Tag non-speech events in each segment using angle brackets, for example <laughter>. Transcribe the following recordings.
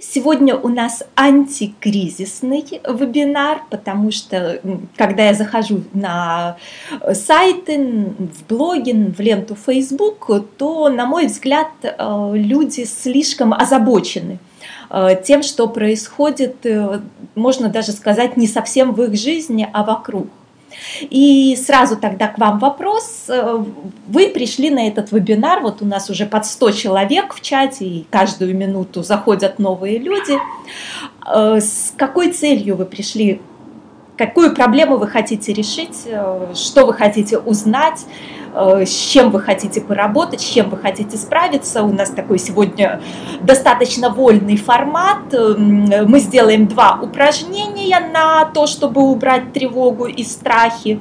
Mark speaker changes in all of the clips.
Speaker 1: Сегодня у нас антикризисный вебинар, потому что когда я захожу на сайты, в блоги, в ленту Facebook, то, на мой взгляд, э, люди слишком озабочены э, тем, что происходит, э, можно даже сказать, не совсем в их жизни, а вокруг. И сразу тогда к вам вопрос. Вы пришли на этот вебинар, вот у нас уже под 100 человек в чате, и каждую минуту заходят новые люди. Э, с какой целью вы пришли? Какую проблему вы хотите решить? Э, что вы хотите узнать? Э, с чем вы хотите поработать, с чем вы хотите справиться. У нас такой сегодня достаточно вольный формат. Эм, мы сделаем два упражнения на то, чтобы убрать тревогу и страхи.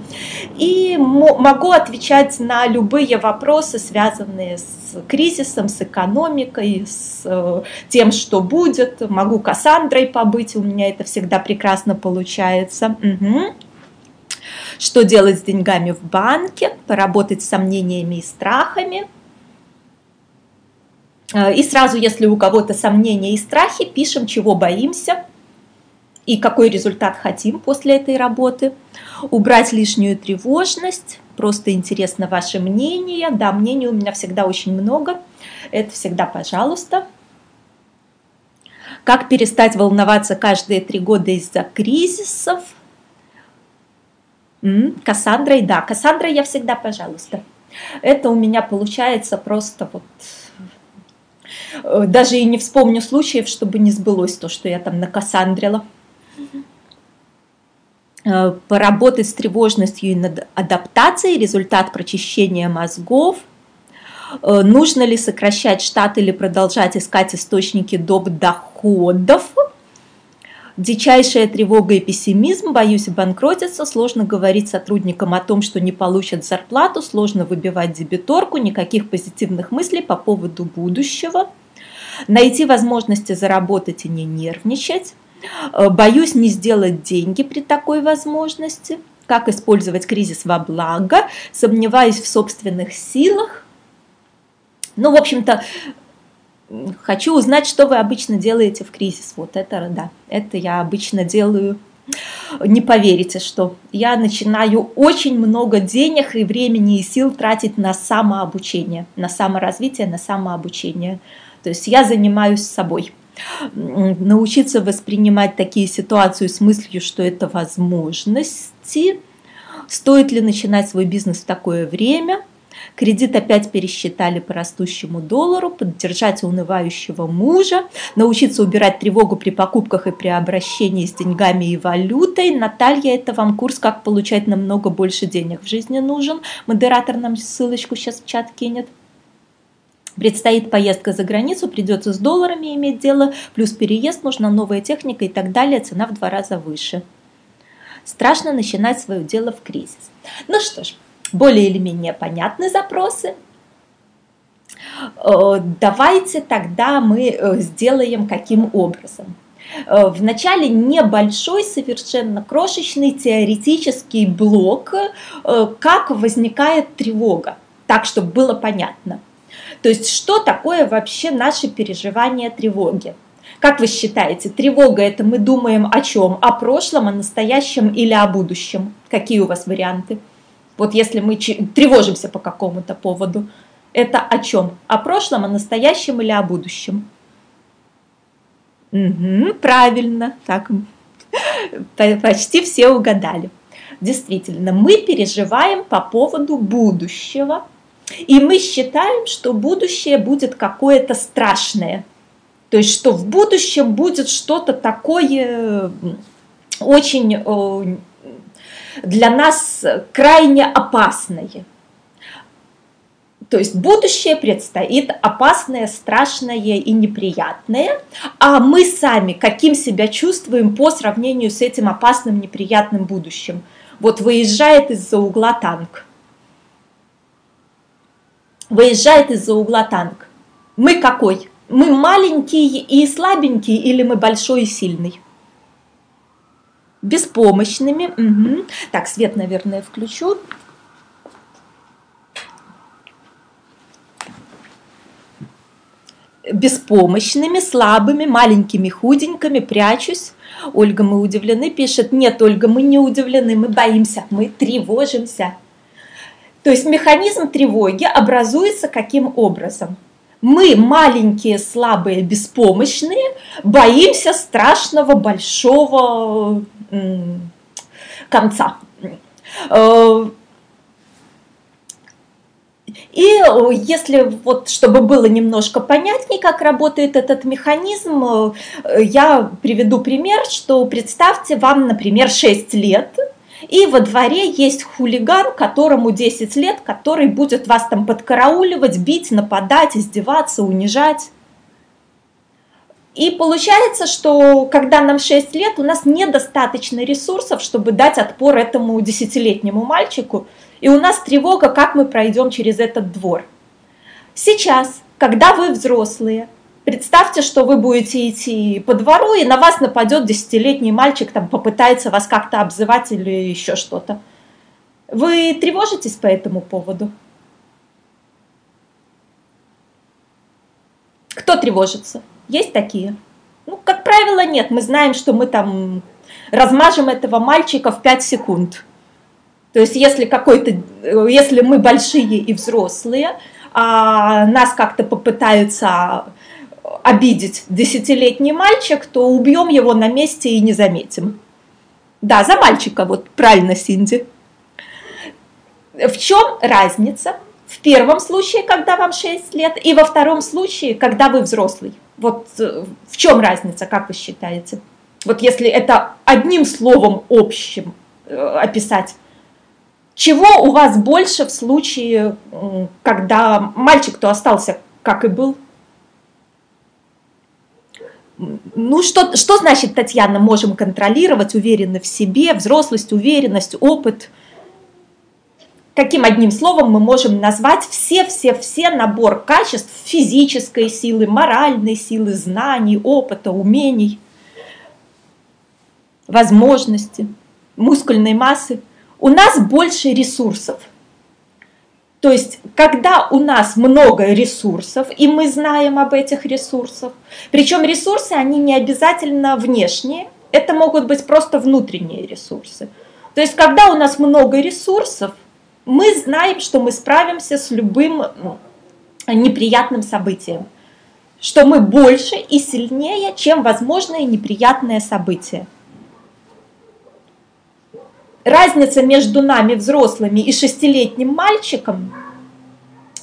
Speaker 1: И могу отвечать на любые вопросы, связанные с кризисом, с экономикой, с э, тем, что будет. Могу Кассандрой побыть, у меня это всегда прекрасно получается. Угу что делать с деньгами в банке, поработать с сомнениями и страхами. Э, и сразу, если у кого-то сомнения и страхи, пишем, чего боимся и какой результат хотим после этой работы. Убрать лишнюю тревожность, просто интересно ваше мнение. Да, мнений у меня всегда очень много, это всегда пожалуйста. Как перестать волноваться каждые три года из-за кризисов – М-м, Кассандрой, да, Кассандра я всегда, пожалуйста. Это у меня получается просто вот э, даже и не вспомню случаев, чтобы не сбылось то, что я там накассандрила. Э, поработать с тревожностью и над адаптацией, результат прочищения мозгов. Э, нужно ли сокращать штат или продолжать искать источники доп. доходов? Дичайшая тревога и пессимизм, боюсь обанкротиться, сложно говорить сотрудникам о том, что не получат зарплату, сложно выбивать дебиторку, никаких позитивных мыслей по поводу будущего. Найти возможности заработать и не нервничать. Э, боюсь не сделать деньги при такой возможности. Как использовать кризис во благо. Сомневаюсь в собственных силах. Ну, в общем-то, хочу узнать, что вы обычно делаете в кризис. Вот это, да, это я обычно делаю. Не поверите, что я начинаю очень много денег и времени и сил тратить на самообучение, на саморазвитие, на самообучение. То есть я занимаюсь собой. Научиться воспринимать такие ситуации с мыслью, что это возможности. Стоит ли начинать свой бизнес в такое время – Кредит опять пересчитали по растущему доллару, поддержать унывающего мужа, научиться убирать тревогу при покупках и при обращении с деньгами и валютой. Наталья, это вам курс «Как получать намного больше денег в жизни нужен». Модератор нам ссылочку сейчас в чат кинет. Предстоит поездка за границу, придется с долларами иметь дело, плюс переезд, нужна новая техника и так далее, цена в два раза выше. Страшно начинать свое дело в кризис. Ну что ж, более или менее понятны запросы. Э, давайте тогда мы э, сделаем каким образом. Э, Вначале небольшой, совершенно крошечный теоретический блок, как возникает тревога, так, чтобы было понятно. То есть, что такое вообще наши переживания тревоги? Как вы считаете, тревога это мы думаем о чем? О прошлом, о настоящем или о будущем? Какие у вас варианты? Вот если мы тревожимся по какому-то поводу, это о чем? О прошлом, о настоящем или о будущем? Угу, правильно, так <laughs> почти все угадали. Действительно, мы переживаем по поводу будущего, и мы считаем, что будущее будет какое-то страшное. То есть, что в будущем будет что-то такое очень для нас крайне опасное. То есть будущее предстоит опасное, страшное и неприятное, а мы сами каким себя чувствуем по сравнению с этим опасным, неприятным будущим. Вот выезжает из-за угла танк. Выезжает из-за угла танк. Мы какой? Мы маленький и слабенький или мы большой и сильный? Беспомощными. Угу. Так, свет, наверное, включу. беспомощными, слабыми, маленькими, худенькими, прячусь. Ольга, мы удивлены, пишет. Нет, Ольга, мы не удивлены, мы боимся, мы тревожимся. То есть механизм тревоги образуется каким образом? Мы, маленькие, слабые, беспомощные, боимся страшного большого конца. Э, и э, если вот, чтобы было немножко понятнее, как работает этот механизм, э, я приведу пример, что представьте, вам, например, 6 лет, и во дворе есть хулиган, которому 10 лет, который будет вас там подкарауливать, бить, нападать, издеваться, унижать. И получается, что когда нам 6 лет, у нас недостаточно ресурсов, чтобы дать отпор этому десятилетнему мальчику, и у нас тревога, как мы пройдем через этот двор. Сейчас, когда вы взрослые, представьте, что вы будете идти по двору, и на вас нападет десятилетний мальчик, там попытается вас как-то обзывать или еще что-то. Вы тревожитесь по этому поводу? Кто тревожится? Есть такие? Ну, как правило, нет. Мы знаем, что мы там размажем этого мальчика в 5 секунд. То есть, если какой-то, если мы большие и взрослые, а нас как-то попытаются обидеть десятилетний мальчик, то убьем его на месте и не заметим. Да, за мальчика, вот правильно, Синди. В чем разница? В первом случае, когда вам 6 лет, и во втором случае, когда вы взрослый. Вот э, в чем разница, как вы считаете? Вот если это одним словом общим э, описать, чего у вас больше в случае, когда мальчик-то остался, как и был? Ну, что, что значит, Татьяна, можем контролировать, уверены в себе, взрослость, уверенность, опыт – каким одним словом мы можем назвать все-все-все набор качеств физической силы, моральной силы, знаний, опыта, умений, возможности, мускульной массы. У нас больше ресурсов. То есть, когда у нас много ресурсов, и мы знаем об этих ресурсах, причем ресурсы, они не обязательно внешние, это могут быть просто внутренние ресурсы. То есть, когда у нас много ресурсов, мы знаем, что мы справимся с любым ну, неприятным событием, что мы больше и сильнее, чем возможное неприятное событие. Разница между нами, взрослыми, и шестилетним мальчиком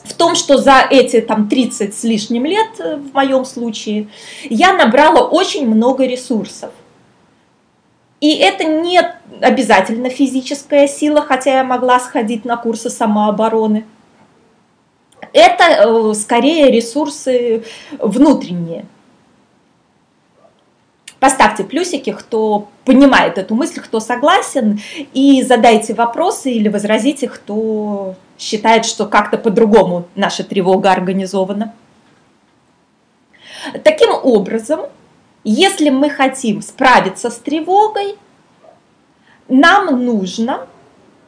Speaker 1: в том, что за эти там 30 с лишним лет, э, в моем случае, я набрала очень много ресурсов. И это не обязательно физическая сила, хотя я могла сходить на курсы самообороны. Это э, скорее ресурсы внутренние. Поставьте плюсики, кто понимает эту мысль, кто согласен, и задайте вопросы или возразите, кто считает, что как-то по-другому наша тревога организована. Таким образом, если мы хотим справиться с тревогой, нам нужно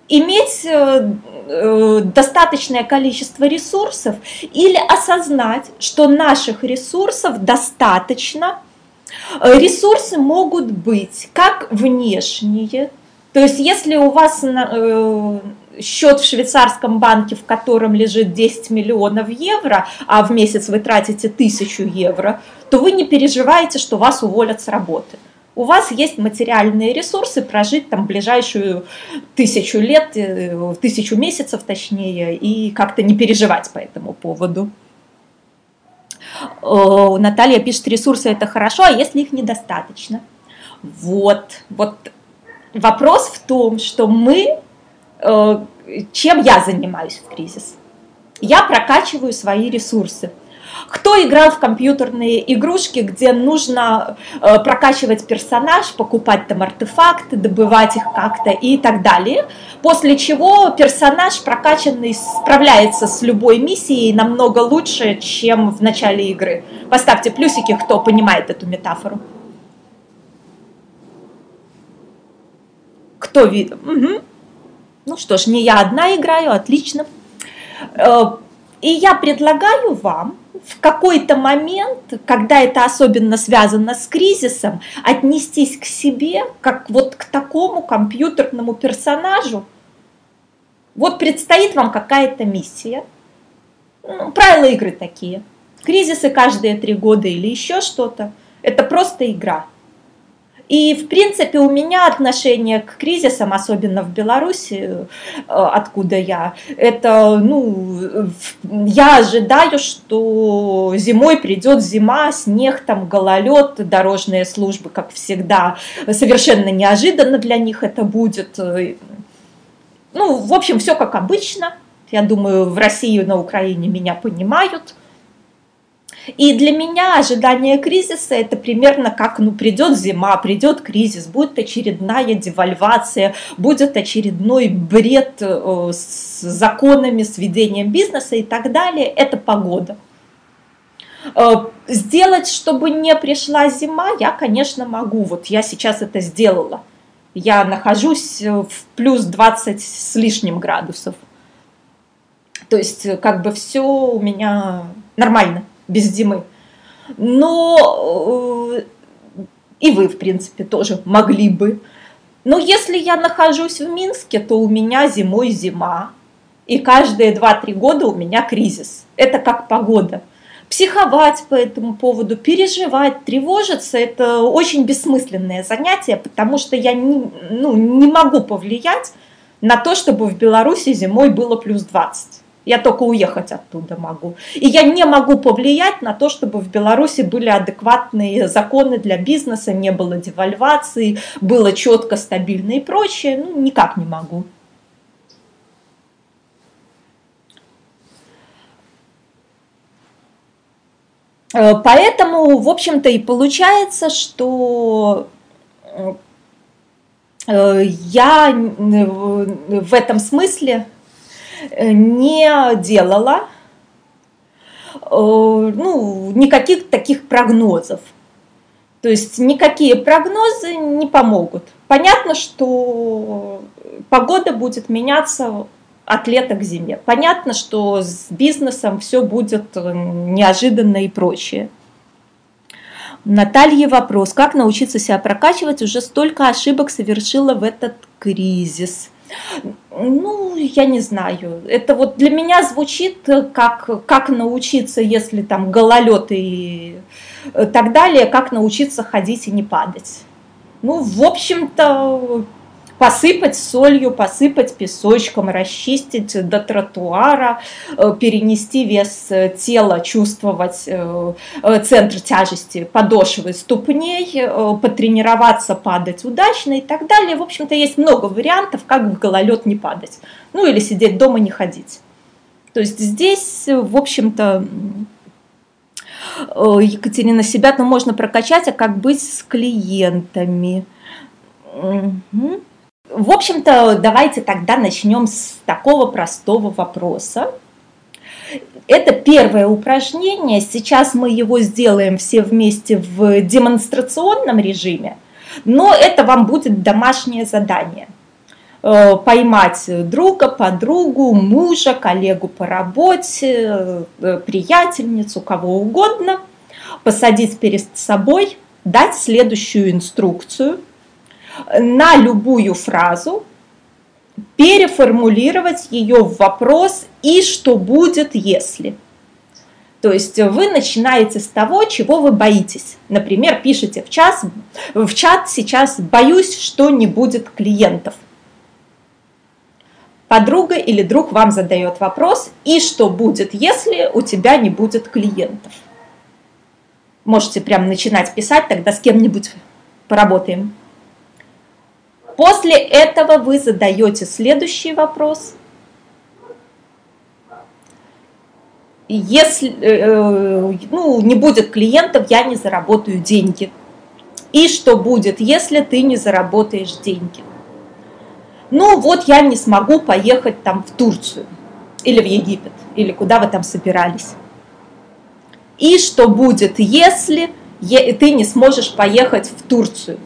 Speaker 1: иметь э, э, достаточное количество ресурсов или осознать, что наших ресурсов достаточно. Э, ресурсы могут быть как внешние, то есть если у вас счет в швейцарском банке, в котором лежит 10 миллионов евро, а в месяц вы тратите 1000 евро, то вы не переживаете, что вас уволят с работы. У вас есть материальные ресурсы прожить там ближайшую тысячу лет, э, тысячу месяцев точнее, и как-то не переживать по этому поводу. Наталья пишет, ресурсы это хорошо, а если их недостаточно? Вот, вот вопрос в том, что мы Э, чем я занимаюсь в кризис. Я прокачиваю свои ресурсы. Кто играл в компьютерные игрушки, где нужно э, прокачивать персонаж, покупать там артефакты, добывать их как-то и так далее, после чего персонаж прокачанный справляется с любой миссией намного лучше, чем в начале игры. Поставьте плюсики, кто понимает эту метафору. Кто видит? Угу. Ну что ж, не я одна играю, отлично. Э, и я предлагаю вам в какой-то момент, когда это особенно связано с кризисом, отнестись к себе как вот к такому компьютерному персонажу. Вот предстоит вам какая-то миссия. Ну, правила игры такие. Кризисы каждые три года или еще что-то. Это просто игра. И, в принципе, у меня отношение к кризисам, особенно в Беларуси, э, откуда я, это, ну, я ожидаю, что зимой придет зима, снег, там, гололед, дорожные службы, как всегда, совершенно неожиданно для них это будет. Ну, в общем, все как обычно. Я думаю, в России и на Украине меня понимают – и для меня ожидание кризиса это примерно как, ну, придет зима, придет кризис, будет очередная девальвация, будет очередной бред э, с законами, с ведением бизнеса и так далее. Это погода. Э, сделать, чтобы не пришла зима, я, конечно, могу. Вот я сейчас это сделала. Я нахожусь в плюс 20 с лишним градусов. То есть, как бы все у меня нормально без зимы. Но э, и вы, в принципе, тоже могли бы. Но если я нахожусь в Минске, то у меня зимой зима. И каждые 2-3 года у меня кризис. Это как погода. Психовать по этому поводу, переживать, тревожиться – это очень бессмысленное занятие, потому что я не, ну, не могу повлиять на то, чтобы в Беларуси зимой было плюс 20. Я только уехать оттуда могу. И я не могу повлиять на то, чтобы в Беларуси были адекватные законы для бизнеса, не было девальвации, было четко, стабильно и прочее. Ну, никак не могу. Э, поэтому, в общем-то, и получается, что э, я в этом смысле Э, не делала э, ну, никаких таких прогнозов. То есть никакие прогнозы не помогут. Понятно, что погода будет меняться от лета к зиме. Понятно, что с бизнесом все будет неожиданно и прочее. Наталье вопрос. Как научиться себя прокачивать? Уже столько ошибок совершила в этот кризис. Ну, я не знаю. Это вот для меня звучит как, как научиться, если там гололед и так далее, как научиться ходить и не падать. Ну, в общем-то, посыпать солью, посыпать песочком, расчистить до тротуара, э, перенести вес э, тела, чувствовать э, центр тяжести подошвы ступней, потренироваться падать удачно и так далее. В общем-то, есть много вариантов, как в гололед не падать. Ну или сидеть дома, не ходить. То есть здесь, в общем-то, Екатерина, себя-то можно прокачать, а как быть с клиентами? Угу. В общем-то, давайте тогда начнем с такого простого вопроса. Это первое упражнение. Сейчас мы его сделаем все вместе в демонстрационном режиме, но это вам будет домашнее задание. Э, поймать друга, подругу, мужа, коллегу по работе, э, приятельницу, кого угодно, посадить перед собой, дать следующую инструкцию – на любую фразу, переформулировать ее в вопрос «и что будет, если?». То есть вы начинаете с того, чего вы боитесь. Например, пишите в, час, в чат сейчас «боюсь, что не будет клиентов». Подруга или друг вам задает вопрос «и что будет, если у тебя не будет клиентов?». Можете прямо начинать писать, тогда с кем-нибудь поработаем. После этого вы задаете следующий вопрос. Если э, ну, не будет клиентов, я не заработаю деньги. И что будет, если ты не заработаешь деньги? Ну вот я не смогу поехать там в Турцию или в Египет, или куда вы там собирались. И что будет, если ты не сможешь поехать в Турцию?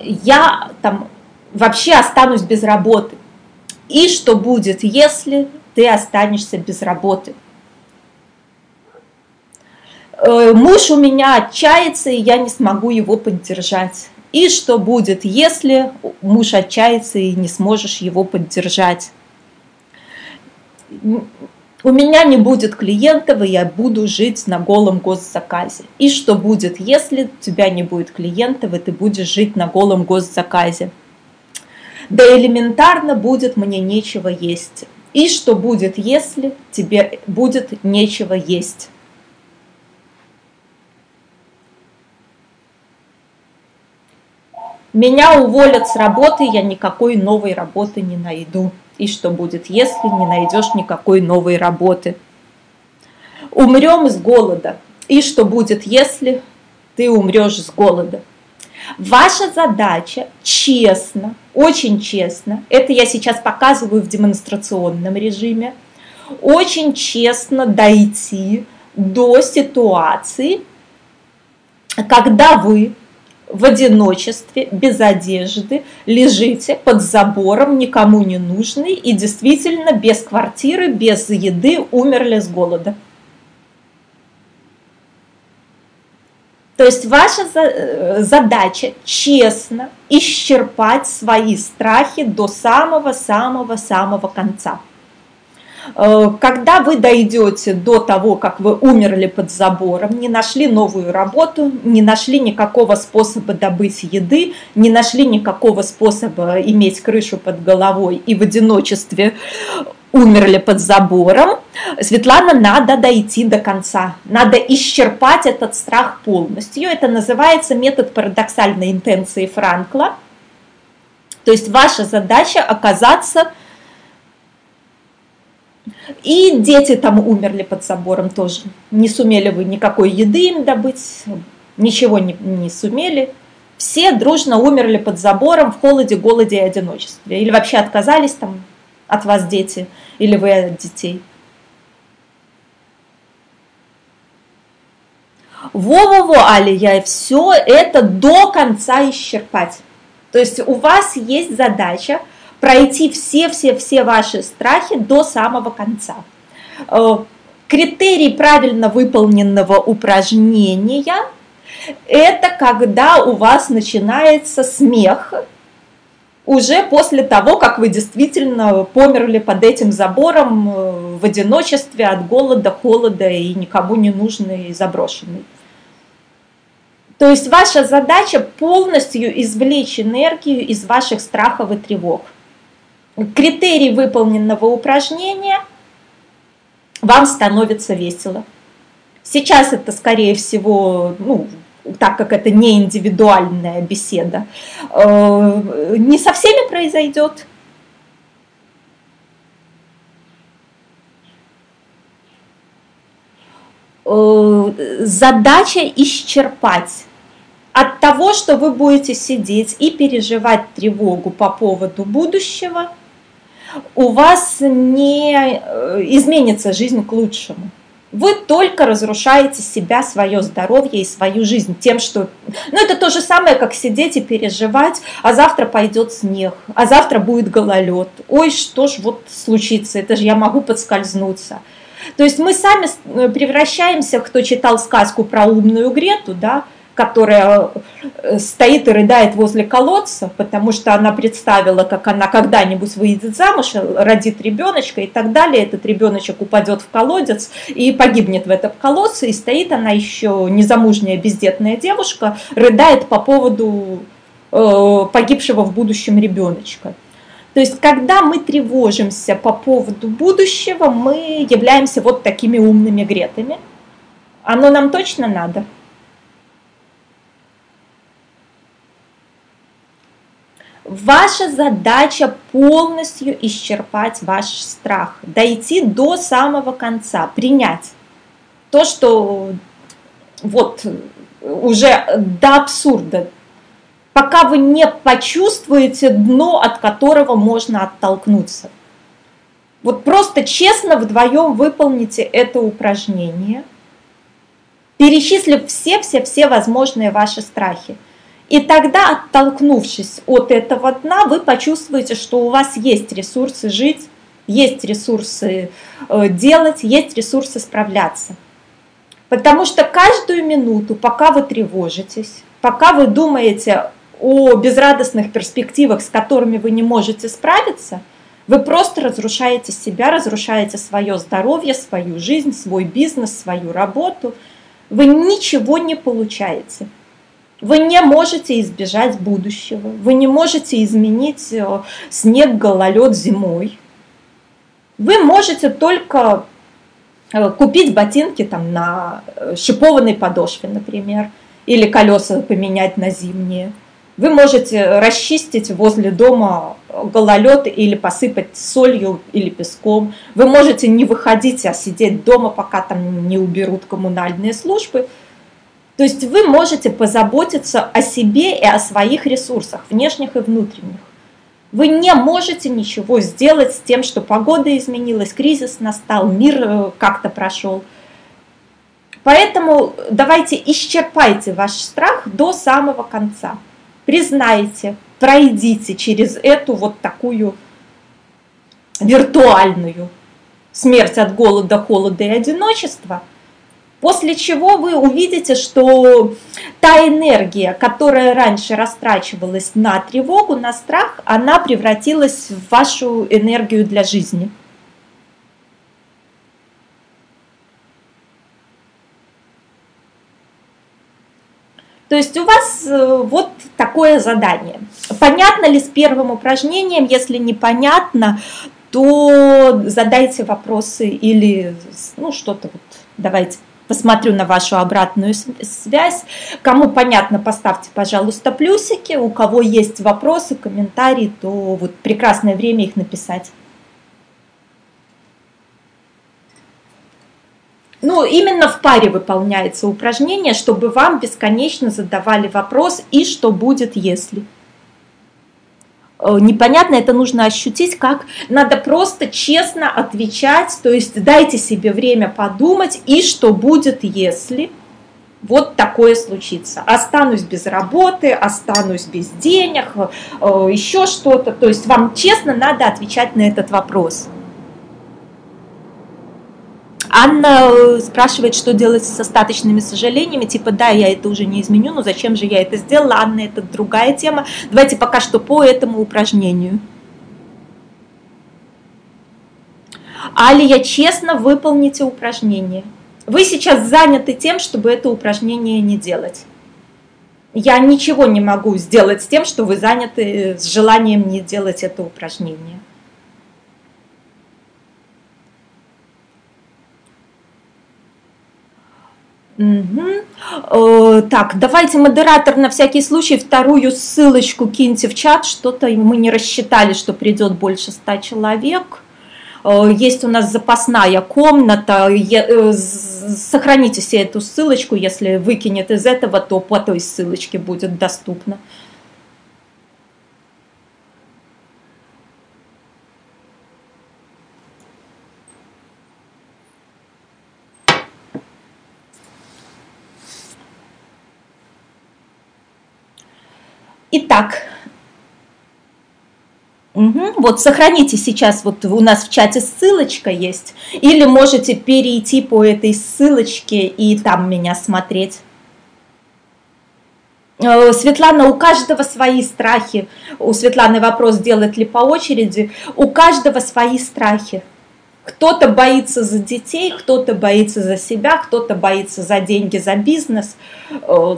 Speaker 1: Я там вообще останусь без работы. И что будет, если ты останешься без работы. Э, муж у меня отчается, и я не смогу его поддержать. И что будет, если муж отчается и не сможешь его поддержать? У меня не будет клиентов, и я буду жить на голом госзаказе. И что будет, если у тебя не будет клиентов, и ты будешь жить на голом госзаказе? Да элементарно будет мне нечего есть. И что будет, если тебе будет нечего есть? Меня уволят с работы, я никакой новой работы не найду. И что будет, если не найдешь никакой новой работы? Умрем с голода. И что будет, если ты умрешь с голода? Ваша задача честно, очень честно, это я сейчас показываю в демонстрационном режиме, очень честно дойти до ситуации, когда вы в одиночестве, без одежды, лежите под забором, никому не нужный и действительно без квартиры, без еды умерли с голода. То есть ваша э, задача честно исчерпать свои страхи до самого-самого-самого конца. Э, когда вы дойдете до того, как вы умерли под забором, не нашли новую работу, не нашли никакого способа добыть еды, не нашли никакого способа иметь крышу под головой и в одиночестве умерли под забором, Светлана, надо дойти до конца, надо исчерпать этот страх полностью. Это называется метод парадоксальной интенции Франкла. То есть ваша задача оказаться и дети там умерли под забором тоже. Не сумели вы никакой еды им добыть, ничего не, не сумели. Все дружно умерли под забором в холоде, голоде и одиночестве. Или вообще отказались там от вас дети, или вы от детей. Во-во-во, Алия, все это до конца исчерпать. То есть у вас есть задача пройти все-все-все ваши страхи до самого конца. Э, критерий правильно выполненного упражнения – это когда у вас начинается смех уже после того, как вы действительно померли под этим забором э, в одиночестве от голода, холода и никому не нужный и заброшенный. То есть ваша задача полностью извлечь энергию из ваших страхов и тревог – критерий выполненного упражнения, вам становится весело. Сейчас это, скорее всего, ну, так как это не индивидуальная беседа, э, не со всеми произойдет. Э, задача исчерпать от того, что вы будете сидеть и переживать тревогу по поводу будущего – у вас не э, изменится жизнь к лучшему. Вы только разрушаете себя, свое здоровье и свою жизнь тем, что... Ну, это то же самое, как сидеть и переживать, а завтра пойдет снег, а завтра будет гололед. Ой, что ж вот случится, это же я могу подскользнуться. То есть мы сами э, превращаемся, кто читал сказку про умную Грету, да, которая э, стоит и рыдает возле колодца, потому что она представила, как она когда-нибудь выйдет замуж, родит ребеночка и так далее. Этот ребеночек упадет в колодец и погибнет в этом колодце. И стоит она еще незамужняя бездетная девушка, рыдает по поводу э, погибшего в будущем ребеночка. То есть, когда мы тревожимся по поводу будущего, мы являемся вот такими умными гретами. Оно нам точно надо? Ваша задача полностью исчерпать ваш страх, дойти до самого конца, принять то, что вот уже до абсурда, пока вы не почувствуете дно, от которого можно оттолкнуться. Вот просто честно вдвоем выполните это упражнение, перечислив все-все-все возможные ваши страхи – и тогда, оттолкнувшись от этого дна, вы почувствуете, что у вас есть ресурсы жить есть ресурсы э, делать, есть ресурсы справляться. Потому что каждую минуту, пока вы тревожитесь, пока вы думаете о безрадостных перспективах, с которыми вы не можете справиться, вы просто разрушаете себя, разрушаете свое здоровье, свою жизнь, свой бизнес, свою работу. Вы ничего не получаете. Вы не можете избежать будущего. Вы не можете изменить э, снег, гололед зимой. Вы можете только э, купить ботинки там на э, шипованной подошве, например, или колеса поменять на зимние. Вы можете расчистить возле дома гололед или посыпать солью или песком. Вы можете не выходить, а сидеть дома, пока там не уберут коммунальные службы. То есть вы можете позаботиться о себе и о своих ресурсах, внешних и внутренних. Вы не можете ничего сделать с тем, что погода изменилась, кризис настал, мир э, как-то прошел. Поэтому давайте исчерпайте ваш страх до самого конца признайте, пройдите через эту вот такую виртуальную смерть от голода, холода и одиночества, после чего вы увидите, что та энергия, которая раньше растрачивалась на тревогу, на страх, она превратилась в вашу энергию для жизни – То есть у вас э, вот такое задание. Понятно ли с первым упражнением? Если непонятно, то задайте вопросы или ну что-то вот давайте посмотрю на вашу обратную связь. Кому понятно, поставьте, пожалуйста, плюсики. У кого есть вопросы, комментарии, то вот прекрасное время их написать. Ну, именно в паре выполняется упражнение, чтобы вам бесконечно задавали вопрос «и что будет, если?». Э, непонятно, это нужно ощутить, как надо просто честно отвечать, то есть дайте себе время подумать, и что будет, если вот такое случится. Останусь без работы, останусь без денег, э, еще что-то. То есть вам честно надо отвечать на этот вопрос. Анна э, спрашивает, что делать с остаточными сожалениями, типа, да, я это уже не изменю, но зачем же я это сделала, Анна, это другая тема. Давайте пока что по этому упражнению. Алия, честно выполните упражнение. Вы сейчас заняты тем, чтобы это упражнение не делать. Я ничего не могу сделать с тем, что вы заняты с желанием не делать это упражнение. Угу. Так, давайте модератор на всякий случай вторую ссылочку киньте в чат. Что-то мы не рассчитали, что придет больше ста человек. Э, есть у нас запасная комната. Э, сохраните себе эту ссылочку. Если выкинет из этого, то по той ссылочке будет доступно. Итак, Угу. Вот сохраните сейчас, вот у нас в чате ссылочка есть, или можете перейти по этой ссылочке и там меня смотреть. Э, Светлана, у каждого свои страхи. У Светланы вопрос, делать ли по очереди. У каждого свои страхи. Кто-то боится за детей, кто-то боится за себя, кто-то боится за деньги, за бизнес. Э,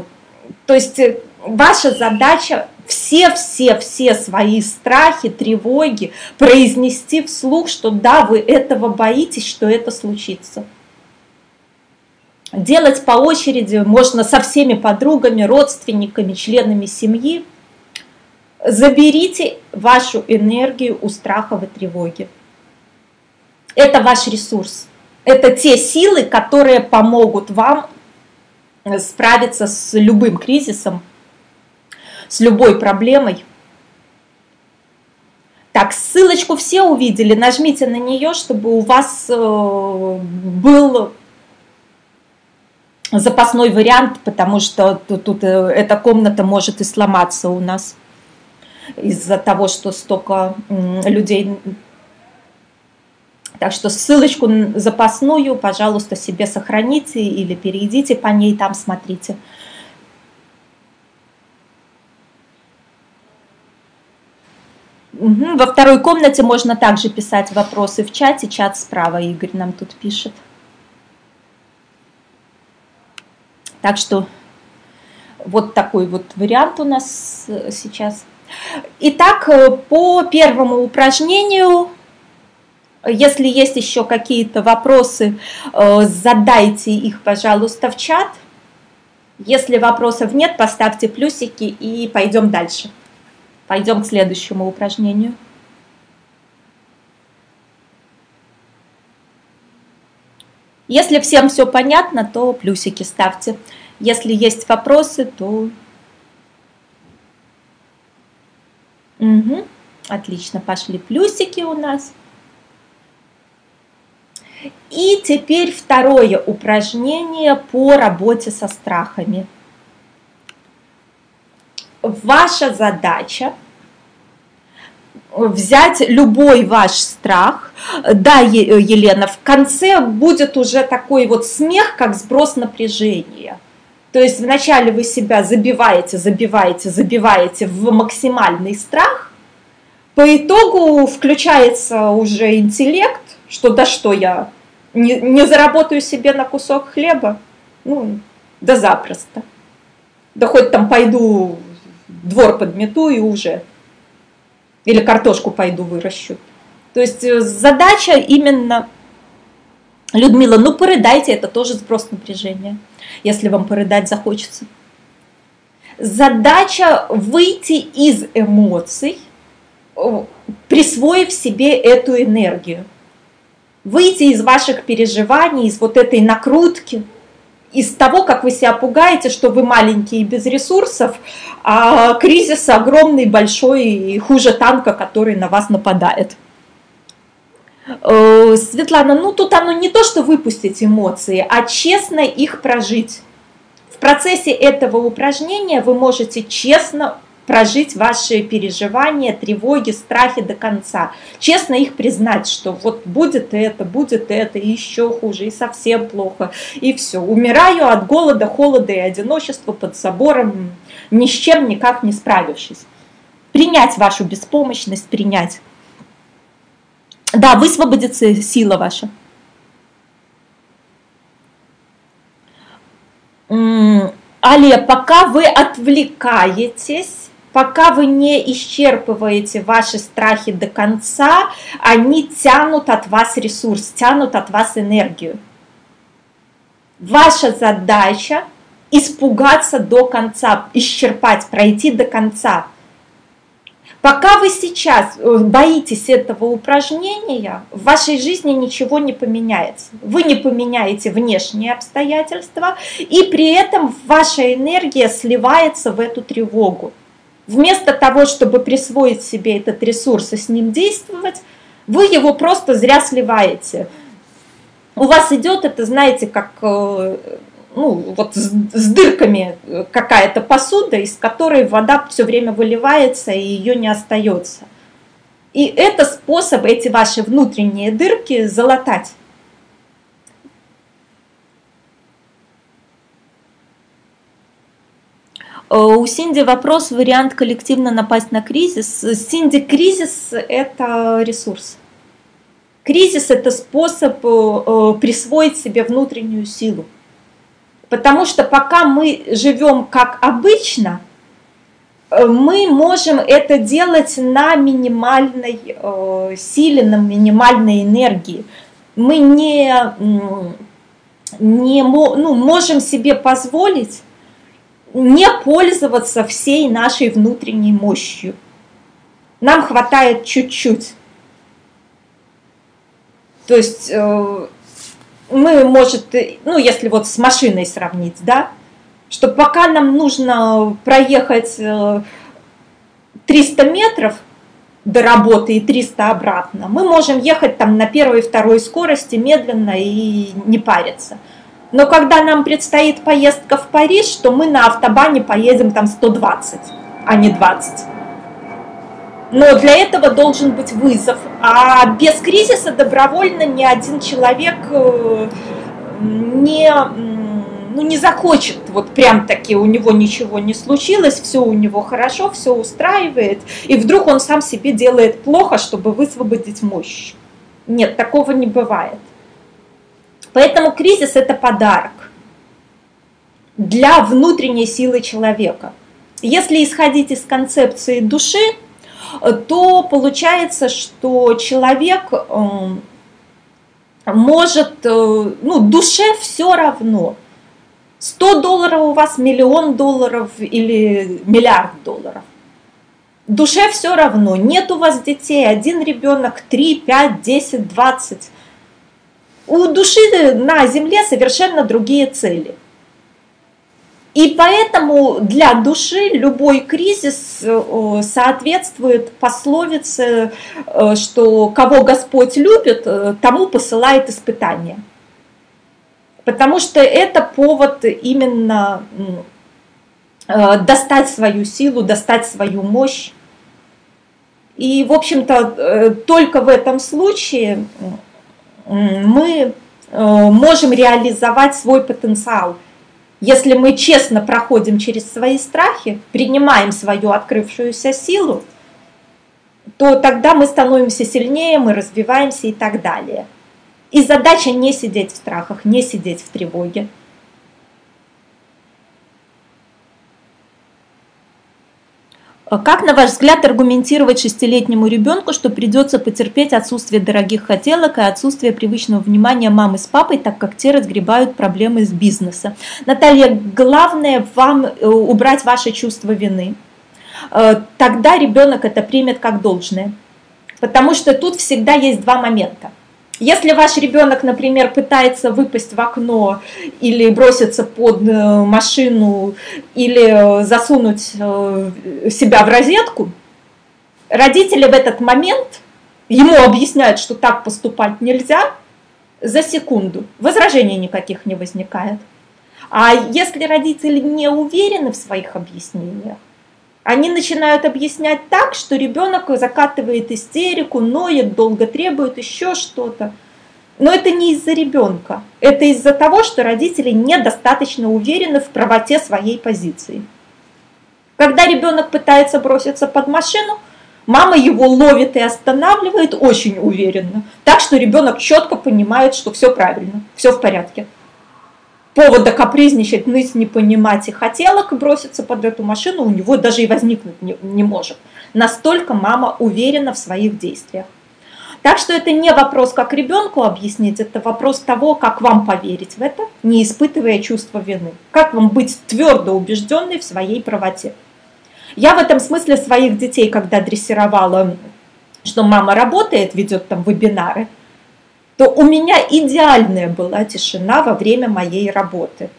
Speaker 1: то есть э, ваша задача все-все-все свои страхи, тревоги произнести вслух, что да, вы этого боитесь, что это случится. Делать по очереди можно со всеми подругами, родственниками, членами семьи. Заберите вашу энергию у страха и тревоги. Это ваш ресурс. Это те силы, которые помогут вам справиться с любым кризисом, с любой проблемой. Так, ссылочку все увидели, нажмите на нее, чтобы у вас э, был запасной вариант, потому что тут, тут э, эта комната может и сломаться у нас из-за того, что столько людей Так что ссылочку запасную, пожалуйста, себе сохраните или перейдите по ней, там смотрите. Угу. Во второй комнате можно также писать вопросы в чате. Чат справа Игорь нам тут пишет. Так что вот такой вот вариант у нас э, сейчас. Итак, э, по первому упражнению, если есть еще какие-то вопросы, э, задайте их, пожалуйста, в чат. Если вопросов нет, поставьте плюсики и пойдем дальше. Пойдем к следующему упражнению. Если всем все понятно, то плюсики ставьте. Если есть вопросы, то... Угу. Отлично, пошли плюсики у нас. И теперь второе упражнение по работе со страхами. Ваша задача взять любой ваш страх. Да, Елена, в конце будет уже такой вот смех, как сброс напряжения. То есть вначале вы себя забиваете, забиваете, забиваете в максимальный страх, по итогу включается уже интеллект, что да что я не, не заработаю себе на кусок хлеба, ну, да запросто. Да хоть там пойду двор подмету и уже. Или картошку пойду выращу. То есть э, задача именно, Людмила, ну порыдайте, это тоже сброс напряжения если вам порыдать захочется. Задача выйти из эмоций, присвоив себе эту энергию. Выйти из ваших переживаний, из вот этой накрутки, из того, как вы себя пугаете, что вы маленький и без ресурсов, а кризис огромный, большой и хуже танка, который на вас нападает. Э, Светлана, ну тут оно не то, что выпустить эмоции, а честно их прожить. В процессе этого упражнения вы можете честно прожить ваши переживания, тревоги, страхи до конца. Честно их признать, что вот будет это, будет это, и еще хуже, и совсем плохо, и все. Умираю от голода, холода и одиночества под забором, ни с чем никак не справившись. Принять вашу беспомощность, принять. Да, высвободится сила ваша. Але, пока вы отвлекаетесь, пока вы не исчерпываете ваши страхи до конца, они тянут от вас ресурс, тянут от вас энергию. Ваша задача испугаться до конца, исчерпать, пройти до конца – Пока вы сейчас э, боитесь этого упражнения, в вашей жизни ничего не поменяется. Вы не поменяете внешние обстоятельства, и при этом ваша энергия сливается в эту тревогу. Вместо того, чтобы присвоить себе этот ресурс и с ним действовать, вы его просто зря сливаете. У вас идет это, знаете, как э, ну, вот с, с дырками какая-то посуда, из которой вода все время выливается и ее не остается. И это способ эти ваши внутренние дырки залатать. У Синди вопрос, вариант коллективно напасть на кризис. Синди, кризис – это ресурс. Кризис – это способ э, присвоить себе внутреннюю силу. Потому что пока мы живем как обычно, э, мы можем это делать на минимальной э, силе, на минимальной энергии. Мы не, не ну, можем себе позволить не пользоваться всей нашей внутренней мощью. Нам хватает чуть-чуть. То есть э, мы, может, ну, если вот с машиной сравнить, да, что пока нам нужно проехать 300 э, метров до работы и 300 обратно, мы можем ехать там на первой и второй скорости медленно и не париться. Но когда нам предстоит поездка в Париж, то мы на автобане поедем там 120, а не 20. Но для этого должен быть вызов. А без кризиса добровольно ни один человек э, не, ну, не захочет, вот прям таки у него ничего не случилось, все у него хорошо, все устраивает, и вдруг он сам себе делает плохо, чтобы высвободить мощь. Нет, такого не бывает. Поэтому кризис это подарок для внутренней силы человека. Если исходить из концепции души, то получается, что человек эм, может, э, ну, душе все равно. 100 долларов у вас, миллион долларов или миллиард долларов. Душе все равно. Нет у вас детей, один ребенок, 3, 5, 10, 20. У души на земле совершенно другие цели. И поэтому для души любой кризис э, соответствует пословице, э, что кого Господь любит, э, тому посылает испытания. Потому что это повод именно достать свою силу, достать свою мощь. И, в общем-то, только в этом случае мы можем реализовать свой потенциал – если мы честно проходим через свои страхи, принимаем свою открывшуюся силу, то тогда мы становимся сильнее, мы развиваемся и так далее. И задача не сидеть в страхах, не сидеть в тревоге. Как, на ваш взгляд, аргументировать шестилетнему ребенку, что придется потерпеть отсутствие дорогих хотелок и отсутствие привычного внимания мамы с папой, так как те разгребают проблемы из бизнеса? Наталья, главное вам э, убрать ваше чувство вины. Э, тогда ребенок это примет как должное. Потому что тут всегда есть два момента – если ваш ребенок, например, пытается выпасть в окно или броситься под э, машину или э, засунуть э, себя в розетку, родители в этот момент ему объясняют, что так поступать нельзя, за секунду возражений никаких не возникает. А если родители не уверены в своих объяснениях, они начинают объяснять так, что ребенок закатывает истерику, ноет, долго требует еще что-то. Но это не из-за ребенка. Это из-за того, что родители недостаточно уверены в правоте своей позиции. Когда ребенок пытается броситься под машину, мама его ловит и останавливает очень уверенно. Так что ребенок четко понимает, что все правильно, все в порядке повода капризничать, ныть, не понимать и хотелок броситься под эту машину у него даже и возникнуть не, не может. Настолько мама уверена в своих действиях. Так что это не вопрос, как ребенку объяснить, это вопрос того, как вам поверить в это, не испытывая чувства вины. Как вам быть твердо убежденной в своей правоте. Я в этом смысле своих детей, когда дрессировала, что мама работает, ведет там вебинары, то у меня идеальная была тишина во время моей работы.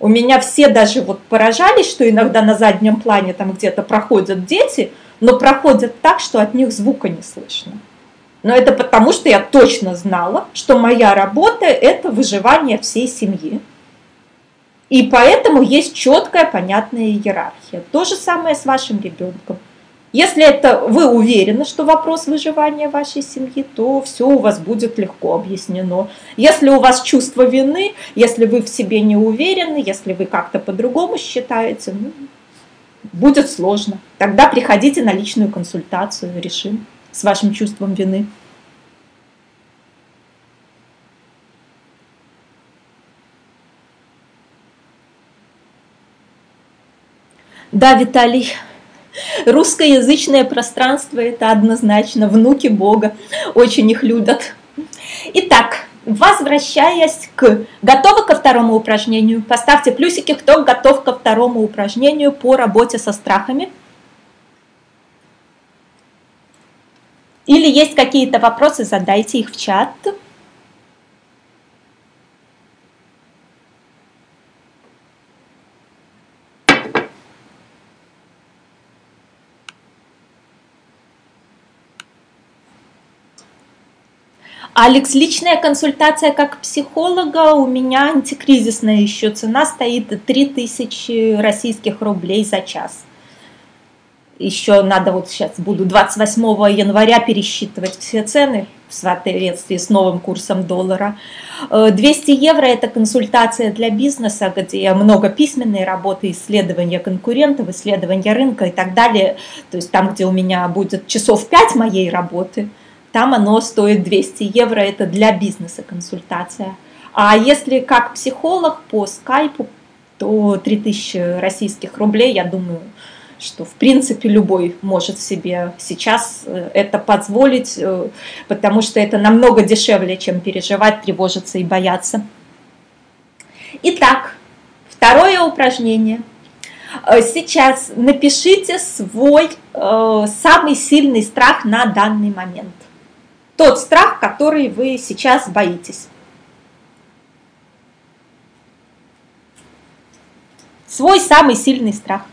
Speaker 1: У меня все даже вот поражались, что иногда на заднем плане там где-то проходят дети, но проходят так, что от них звука не слышно. Но это потому, что я точно знала, что моя работа – это выживание всей семьи. И поэтому есть четкая, понятная иерархия. То же самое с вашим ребенком. Если это вы уверены, что вопрос выживания вашей семьи, то все у вас будет легко объяснено. Если у вас чувство вины, если вы в себе не уверены, если вы как-то по-другому считаете, ну, будет сложно. Тогда приходите на личную консультацию, решим с вашим чувством вины. Да, Виталий, Русскоязычное пространство – это однозначно. Внуки Бога очень их любят. Итак, возвращаясь к готовы ко второму упражнению, поставьте плюсики, кто готов ко второму упражнению по работе со страхами. Или есть какие-то вопросы, задайте их в чат. Алекс, личная консультация как психолога у меня антикризисная еще цена стоит 3000 российских рублей за час. еще надо вот сейчас буду 28 января пересчитывать все цены в соответствии с новым курсом доллара. 200 евро – это консультация для бизнеса, где много письменной работы, исследования конкурентов, исследования рынка и так далее. То есть там, где у меня будет часов 5 моей работы, там оно стоит 200 евро, это для бизнеса консультация. А если как психолог по скайпу, то 3000 российских рублей, я думаю, что в принципе любой может себе сейчас э, это позволить, э, потому что это намного дешевле, чем переживать, тревожиться и бояться. Итак, второе упражнение. Э, сейчас напишите свой самый сильный страх на данный момент. Тот страх, который вы сейчас боитесь. Свой самый сильный страх –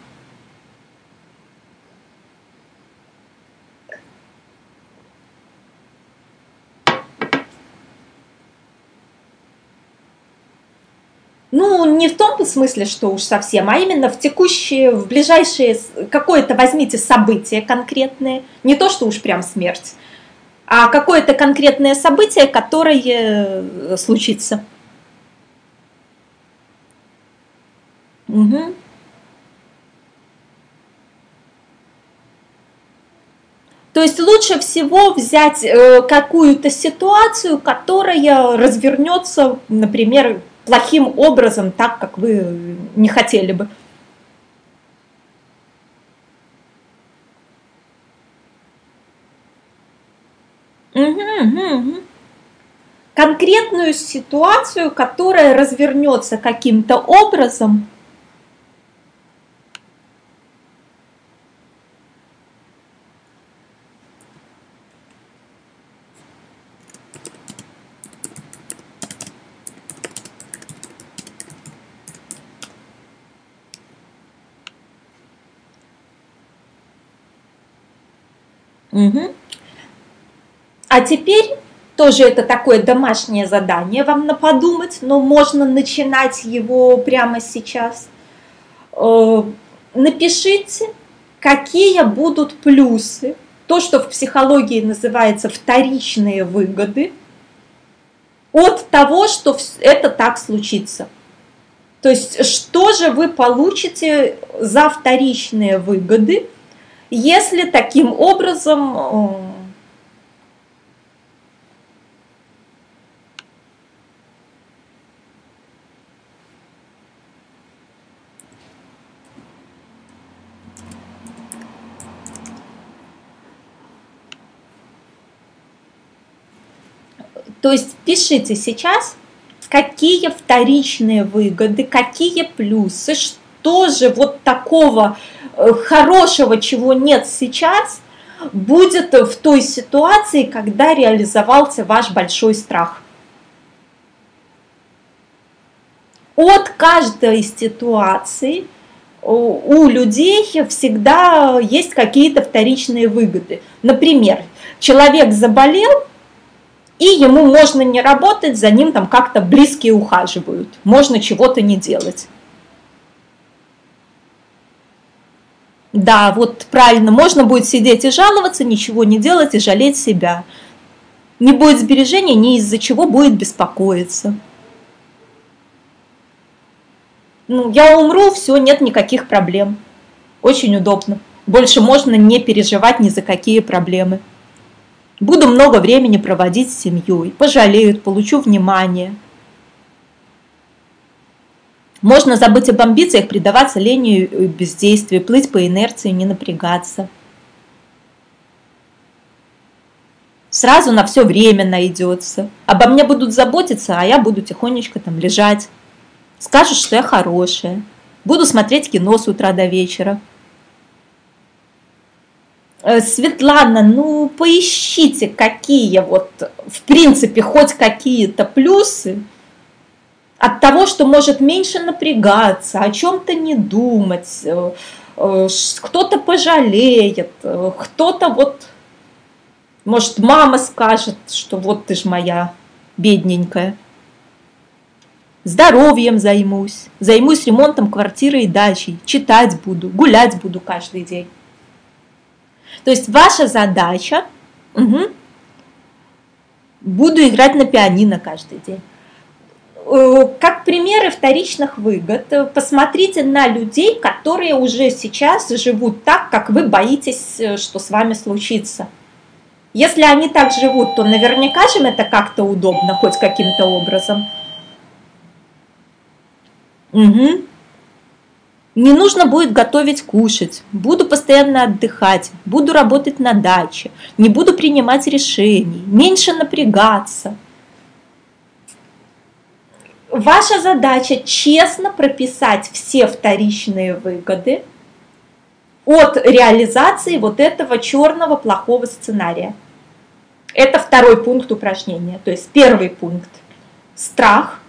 Speaker 1: Ну, не в том смысле, что уж совсем, а именно в текущие, в ближайшие, какое-то возьмите событие конкретное, не то, что уж прям смерть, а какое-то конкретное событие, которое э, случится. Угу. То есть лучше всего взять э, какую-то ситуацию, которая развернется, например, плохим образом, так, как вы не хотели бы. Конкретную ситуацию, которая развернется каким-то образом, Угу. А теперь тоже это такое домашнее задание вам на подумать, но можно начинать его прямо сейчас. Э, напишите, какие будут плюсы, то, что в психологии называется вторичные выгоды, от того, что это так случится. То есть, что же вы получите за вторичные выгоды, если таким образом э, То есть пишите сейчас, какие вторичные выгоды, какие плюсы, что же вот такого Э, хорошего, чего нет сейчас, будет в той ситуации, когда реализовался ваш большой страх. От каждой ситуации у людей всегда есть какие-то вторичные выгоды. Например, человек заболел, и ему можно не работать, за ним там как-то близкие ухаживают, можно чего-то не делать. Да, вот правильно, можно будет сидеть и жаловаться, ничего не делать и жалеть себя. Не будет сбережений, ни из-за чего будет беспокоиться. Ну, я умру, все, нет никаких проблем. Очень удобно. Больше можно не переживать ни за какие проблемы. Буду много времени проводить с семьей, пожалеют, получу внимание – можно забыть об амбициях, предаваться лени и бездействию, плыть по инерции, не напрягаться. Сразу на все время найдется. Обо мне будут заботиться, а я буду тихонечко там лежать. Скажут, что я хорошая. Буду смотреть кино с утра до вечера. Э, Светлана, ну поищите, какие вот, в принципе, хоть какие-то плюсы от того, что может меньше напрягаться, о чем-то не думать, э, э, кто-то пожалеет, кто-то вот, может, мама скажет, что вот ты ж моя бедненькая. Здоровьем займусь, займусь ремонтом квартиры и дачи, читать буду, гулять буду каждый день. То есть ваша задача, угу, буду играть на пианино каждый день. Э, как примеры вторичных выгод, э, посмотрите на людей, которые уже сейчас живут так, как вы боитесь, э, что с вами случится. Если они так живут, то наверняка же им это как-то удобно, хоть каким-то образом. Угу. Не нужно будет готовить кушать, буду постоянно отдыхать, буду работать на даче, не буду принимать решений, меньше напрягаться. Ваша задача честно прописать все вторичные выгоды от реализации вот этого черного плохого сценария. Это второй пункт упражнения. То есть первый пункт – страх.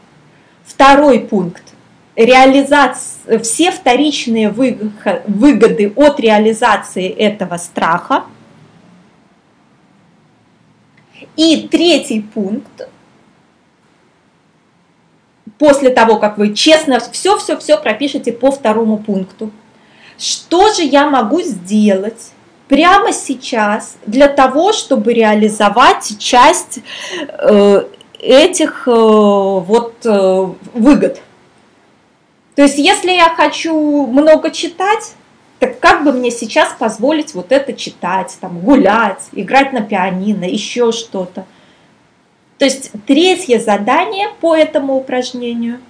Speaker 1: Второй пункт – реализация, все вторичные выгоды от реализации этого страха. И третий пункт после того, как вы честно все-все-все пропишете по второму пункту. Что же я могу сделать прямо сейчас для того, чтобы реализовать часть э, этих э, вот э, выгод? То есть, если я хочу много читать, так как бы мне сейчас позволить вот это читать, там, гулять, играть на пианино, еще что-то? То есть третье задание по этому упражнению,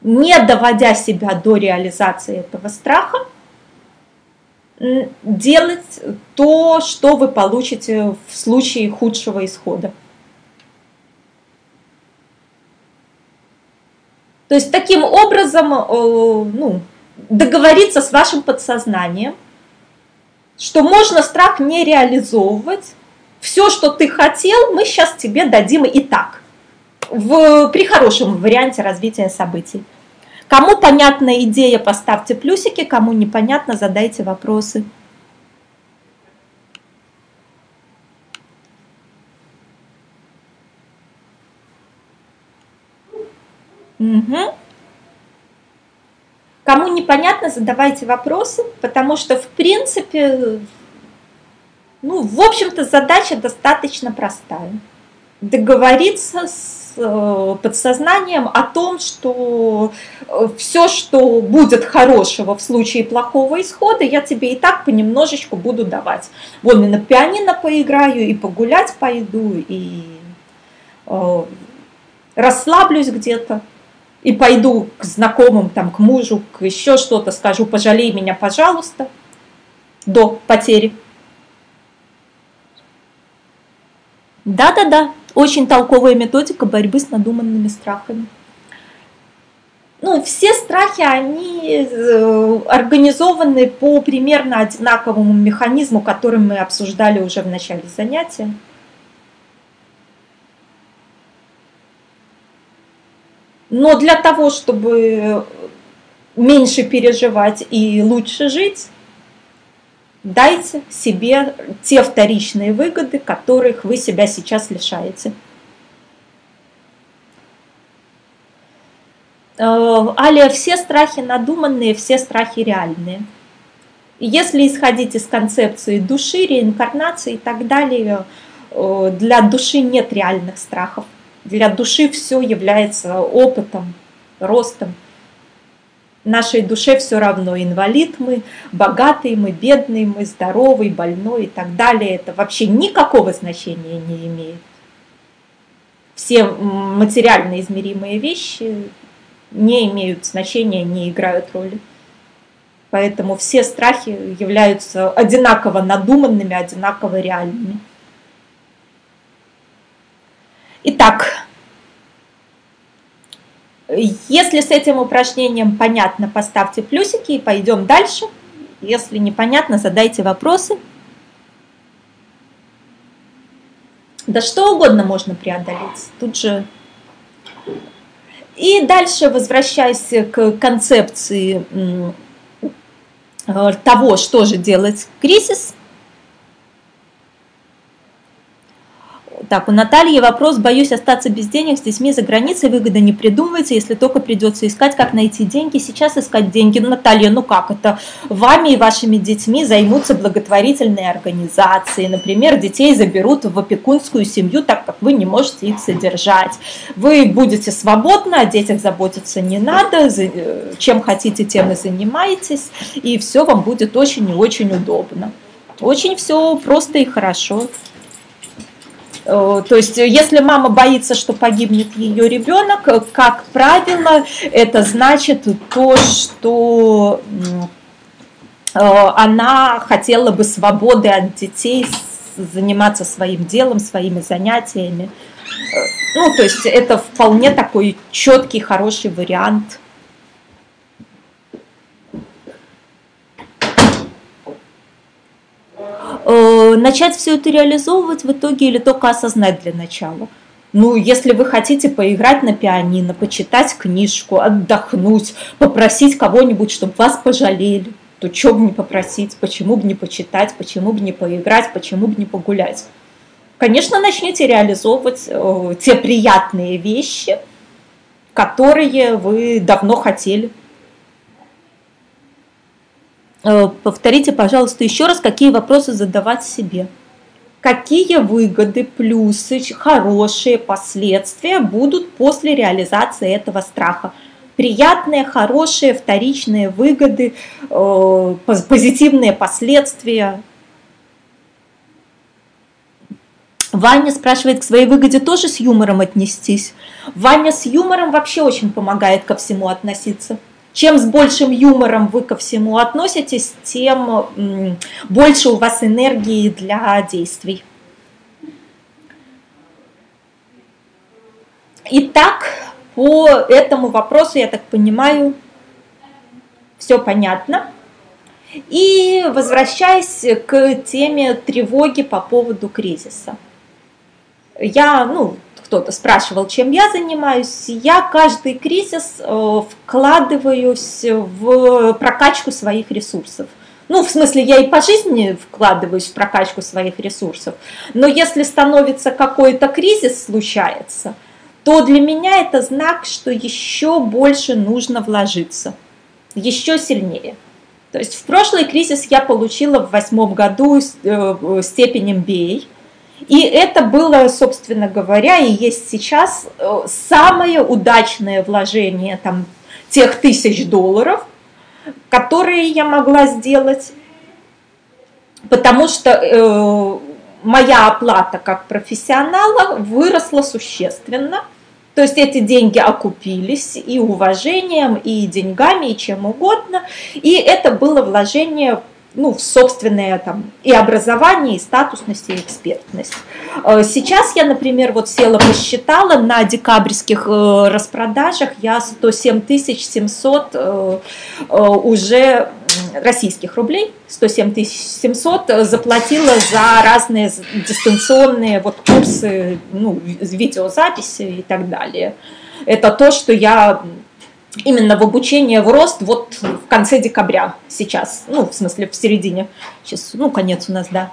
Speaker 1: не доводя себя до реализации этого страха, делать то, что вы получите в случае худшего исхода. То есть таким образом э, ну, договориться с вашим подсознанием, что можно страх не реализовывать, все, что ты хотел, мы сейчас тебе дадим и так, в, при хорошем варианте развития событий. Кому понятна идея, поставьте плюсики, кому непонятно, задайте вопросы. Угу. Кому непонятно, задавайте вопросы, потому что, в принципе, ну, в общем-то, задача достаточно простая. Договориться с э, подсознанием о том, что э, все, что будет хорошего в случае плохого исхода, я тебе и так понемножечку буду давать. Вон и на пианино поиграю, и погулять пойду, и э, расслаблюсь где-то, и пойду к знакомым, там, к мужу, к еще что-то, скажу, пожалей меня, пожалуйста, до потери. Да-да-да, очень толковая методика борьбы с надуманными страхами. Ну, все страхи, они э, организованы по примерно одинаковому механизму, который мы обсуждали уже в начале занятия. Но для того, чтобы меньше переживать и лучше жить, дайте себе те вторичные выгоды, которых вы себя сейчас лишаете. Э, Алия, все страхи надуманные, все страхи реальные. Если исходить из концепции души, реинкарнации и так далее, э, для души нет реальных страхов. Для души все является опытом, ростом нашей душе все равно, инвалид мы, богатый мы, бедный мы, здоровый, больной и так далее. Это вообще никакого значения не имеет. Все материально измеримые вещи не имеют значения, не играют роли. Поэтому все страхи являются одинаково надуманными, одинаково реальными. Итак, если с этим упражнением понятно, поставьте плюсики и пойдем дальше. Если непонятно, задайте вопросы. Да что угодно можно преодолеть. Тут же... И дальше, возвращаясь к концепции э, того, что же делать кризис, Так, у Натальи вопрос. Боюсь остаться без денег с детьми за границей. Выгода не придумывается, если только придется искать, как найти деньги. Сейчас искать деньги. Ну, Наталья, ну как это? Вами и вашими детьми займутся благотворительные организации. Например, детей заберут в опекунскую семью, так как вы не можете их содержать. Вы будете свободны, о детях заботиться не надо. Э, чем хотите, тем и занимаетесь. И все вам будет очень и очень удобно. Очень все просто и хорошо. Э, то есть, если мама боится, что погибнет ее ребенок, э, как правило, это значит то, что э, она хотела бы свободы от детей, заниматься своим делом, своими занятиями. Ну, то есть это вполне такой четкий, хороший вариант Э, начать все это реализовывать в итоге или только осознать для начала? Ну, если вы хотите поиграть на пианино, почитать книжку, отдохнуть, попросить кого-нибудь, чтобы вас пожалели, то что бы не попросить, почему бы не почитать, почему бы не поиграть, почему бы не погулять. Конечно, начните реализовывать э, те приятные вещи, которые вы давно хотели. Э, повторите, пожалуйста, еще раз, какие вопросы задавать себе. Какие выгоды, плюсы, хорошие последствия будут после реализации этого страха? Приятные, хорошие, вторичные выгоды, э, позитивные последствия. Ваня спрашивает, к своей выгоде тоже с юмором отнестись. Ваня с юмором вообще очень помогает ко всему относиться чем с большим юмором вы ко всему относитесь, тем больше у вас энергии для действий. Итак, по этому вопросу, я так понимаю, все понятно. И возвращаясь к теме тревоги по поводу кризиса. Я, ну, кто-то спрашивал, чем я занимаюсь, я каждый кризис э, вкладываюсь в прокачку своих ресурсов. Ну, в смысле, я и по жизни вкладываюсь в прокачку своих ресурсов. Но если становится какой-то кризис, случается, то для меня это знак, что еще больше нужно вложиться, еще сильнее. То есть в прошлый кризис я получила в восьмом году э, степень MBA – и это было, собственно говоря, и есть сейчас э, самое удачное вложение там, тех тысяч долларов, которые я могла сделать, потому что э, моя оплата как профессионала выросла существенно. То есть эти деньги окупились и уважением, и деньгами, и чем угодно. И это было вложение ну, в собственное там и образование, и статусность, и экспертность. Э, сейчас я, например, вот села, посчитала, на декабрьских э, распродажах я 107 700 э, уже российских рублей, 107 700 заплатила за разные дистанционные вот курсы, ну, видеозаписи и так далее. Это то, что я именно в обучение в рост вот в конце декабря сейчас, ну, в смысле, в середине, сейчас, ну, конец у нас, да.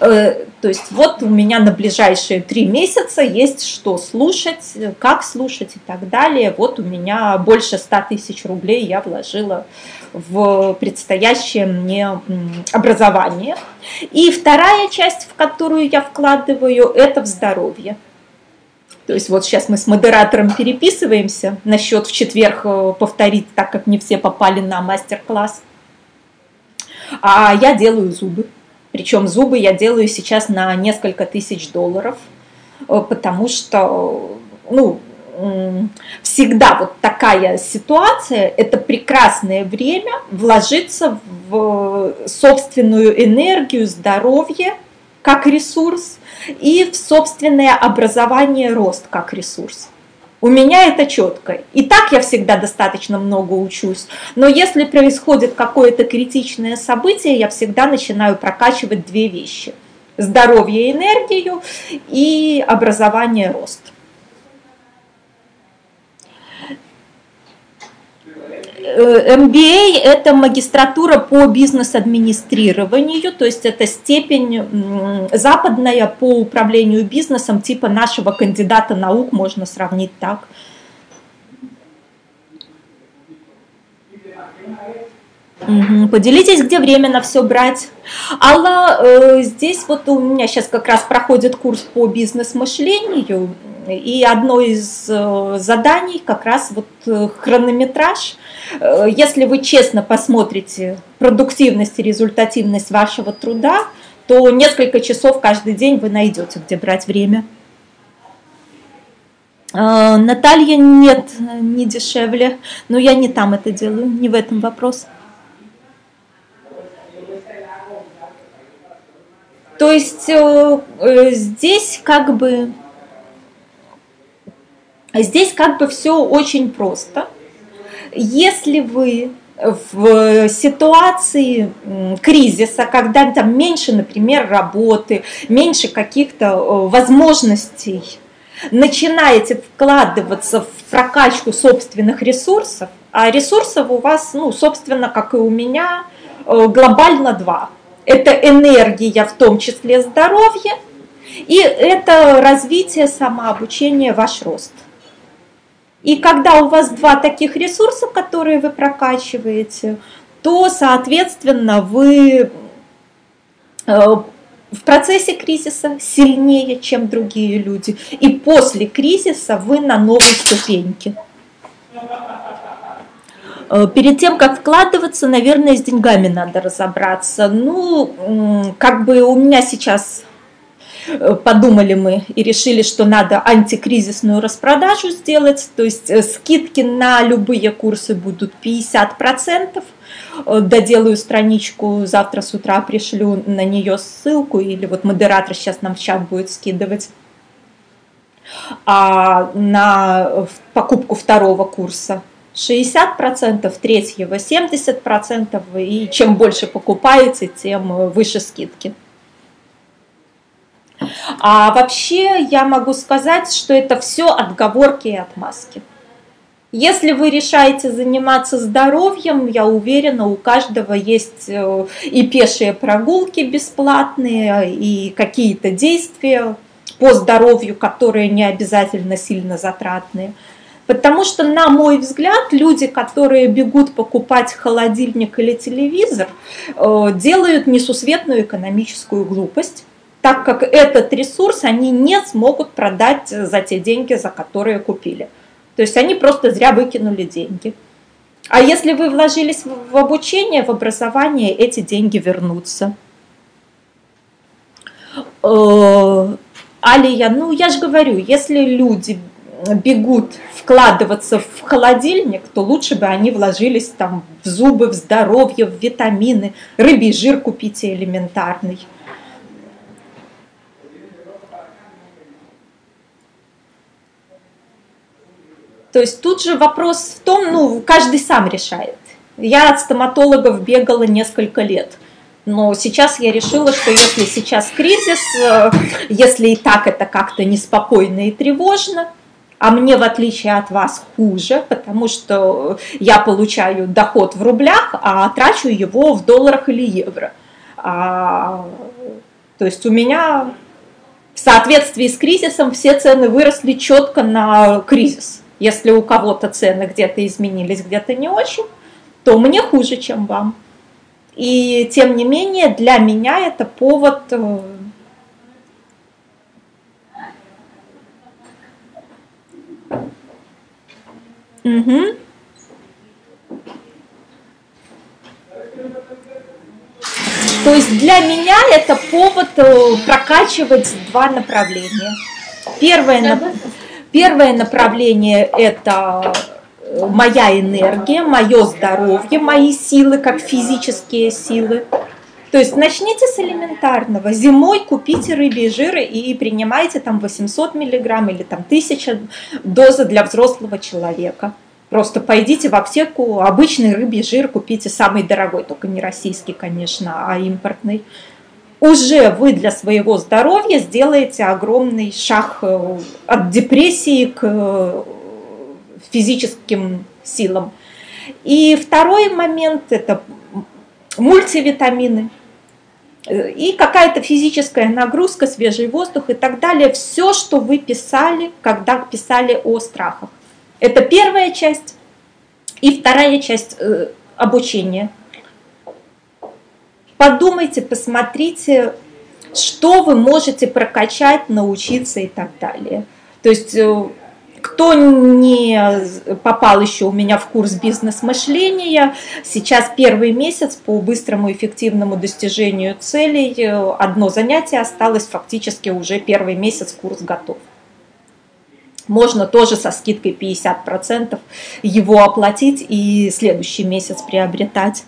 Speaker 1: Э, то есть вот у меня на ближайшие три месяца есть что слушать, как слушать и так далее. Вот у меня больше 100 тысяч рублей я вложила в предстоящее мне образование. И вторая часть, в которую я вкладываю, это в здоровье. То есть вот сейчас мы с модератором переписываемся насчет в четверг э, повторить, так как не все попали на мастер-класс. А я делаю зубы. Причем зубы я делаю сейчас на несколько тысяч долларов, э, потому что, ну, всегда вот такая ситуация, это прекрасное время вложиться в собственную энергию, здоровье как ресурс, и в собственное образование рост как ресурс. У меня это четко. И так я всегда достаточно много учусь. Но если происходит какое-то критичное событие, я всегда начинаю прокачивать две вещи. Здоровье энергию и образование рост. MBA – это магистратура по бизнес-администрированию, то есть это степень западная по управлению бизнесом, типа нашего кандидата наук, можно сравнить так. Поделитесь, где время на все брать. Алла, э, здесь вот у меня сейчас как раз проходит курс по бизнес-мышлению, и одно из э, заданий как раз вот э, хронометраж. Если вы честно посмотрите продуктивность и результативность вашего труда, то несколько часов каждый день вы найдете, где брать время. Наталья, нет, не дешевле, но я не там это делаю, не в этом вопрос. То есть здесь как бы Здесь как бы все очень просто. Если вы в ситуации кризиса, когда там меньше, например, работы, меньше каких-то э, возможностей, начинаете вкладываться в прокачку собственных ресурсов, а ресурсов у вас, ну, собственно, как и у меня, э, глобально два. Это энергия, в том числе здоровье, и это развитие самообучения, ваш рост – и когда у вас два таких ресурса, которые вы прокачиваете, то, соответственно, вы э, в процессе кризиса сильнее, чем другие люди. И после кризиса вы на новой ступеньке. Э, перед тем, как вкладываться, наверное, с деньгами надо разобраться. Ну, как бы у меня сейчас Э, подумали мы и решили, что надо антикризисную распродажу сделать, то есть э, скидки на любые курсы будут 50%. Э, доделаю страничку, завтра с утра пришлю на нее ссылку, или вот модератор сейчас нам в чат будет скидывать. А на покупку второго курса 60%, третьего 70%, и чем больше покупаете, тем выше скидки. А вообще я могу сказать, что это все отговорки и отмазки. Если вы решаете заниматься здоровьем, я уверена, у каждого есть э, и пешие прогулки бесплатные, и какие-то действия по здоровью, которые не обязательно сильно затратные. Потому что, на мой взгляд, люди, которые бегут покупать холодильник или телевизор, э, делают несусветную экономическую глупость так как этот ресурс они не смогут продать за те деньги, за которые купили. То есть они просто зря выкинули деньги. А если вы вложились в обучение, в образование, эти деньги вернутся. Э, Алия, ну я же говорю, если люди бегут вкладываться в холодильник, то лучше бы они вложились там в зубы, в здоровье, в витамины, рыбий жир купите элементарный. То есть тут же вопрос в том, ну, каждый сам решает. Я от стоматологов бегала несколько лет. Но сейчас я решила, что если сейчас кризис, э, если и так это как-то неспокойно и тревожно, а мне, в отличие от вас, хуже, потому что я получаю доход в рублях, а трачу его в долларах или евро. А, то есть у меня в соответствии с кризисом все цены выросли четко на кризис. Если у кого-то цены где-то изменились, где-то не очень, то мне хуже, чем вам. И тем не менее, для меня это повод э, Угу. То есть для меня это повод э, прокачивать два направления. Первое, Первое направление – это э, моя энергия, мое здоровье, мои силы, как физические силы. То есть начните с элементарного. Зимой купите рыбьи жиры и принимайте там 800 миллиграмм или там 1000 дозы для взрослого человека. Просто пойдите в аптеку, обычный рыбий жир купите, самый дорогой, только не российский, конечно, а импортный уже вы для своего здоровья сделаете огромный шаг э, от депрессии к э, физическим силам. И второй момент – это мультивитамины и какая-то физическая нагрузка, свежий воздух и так далее. Все, что вы писали, когда писали о страхах. Это первая часть. И вторая часть э, обучения. Подумайте, посмотрите, что вы можете прокачать, научиться и так далее. То есть э, кто не попал еще у меня в курс бизнес-мышления, сейчас первый месяц по быстрому эффективному достижению целей. Одно занятие осталось, фактически уже первый месяц курс готов. Можно тоже со скидкой 50% его оплатить и следующий месяц приобретать.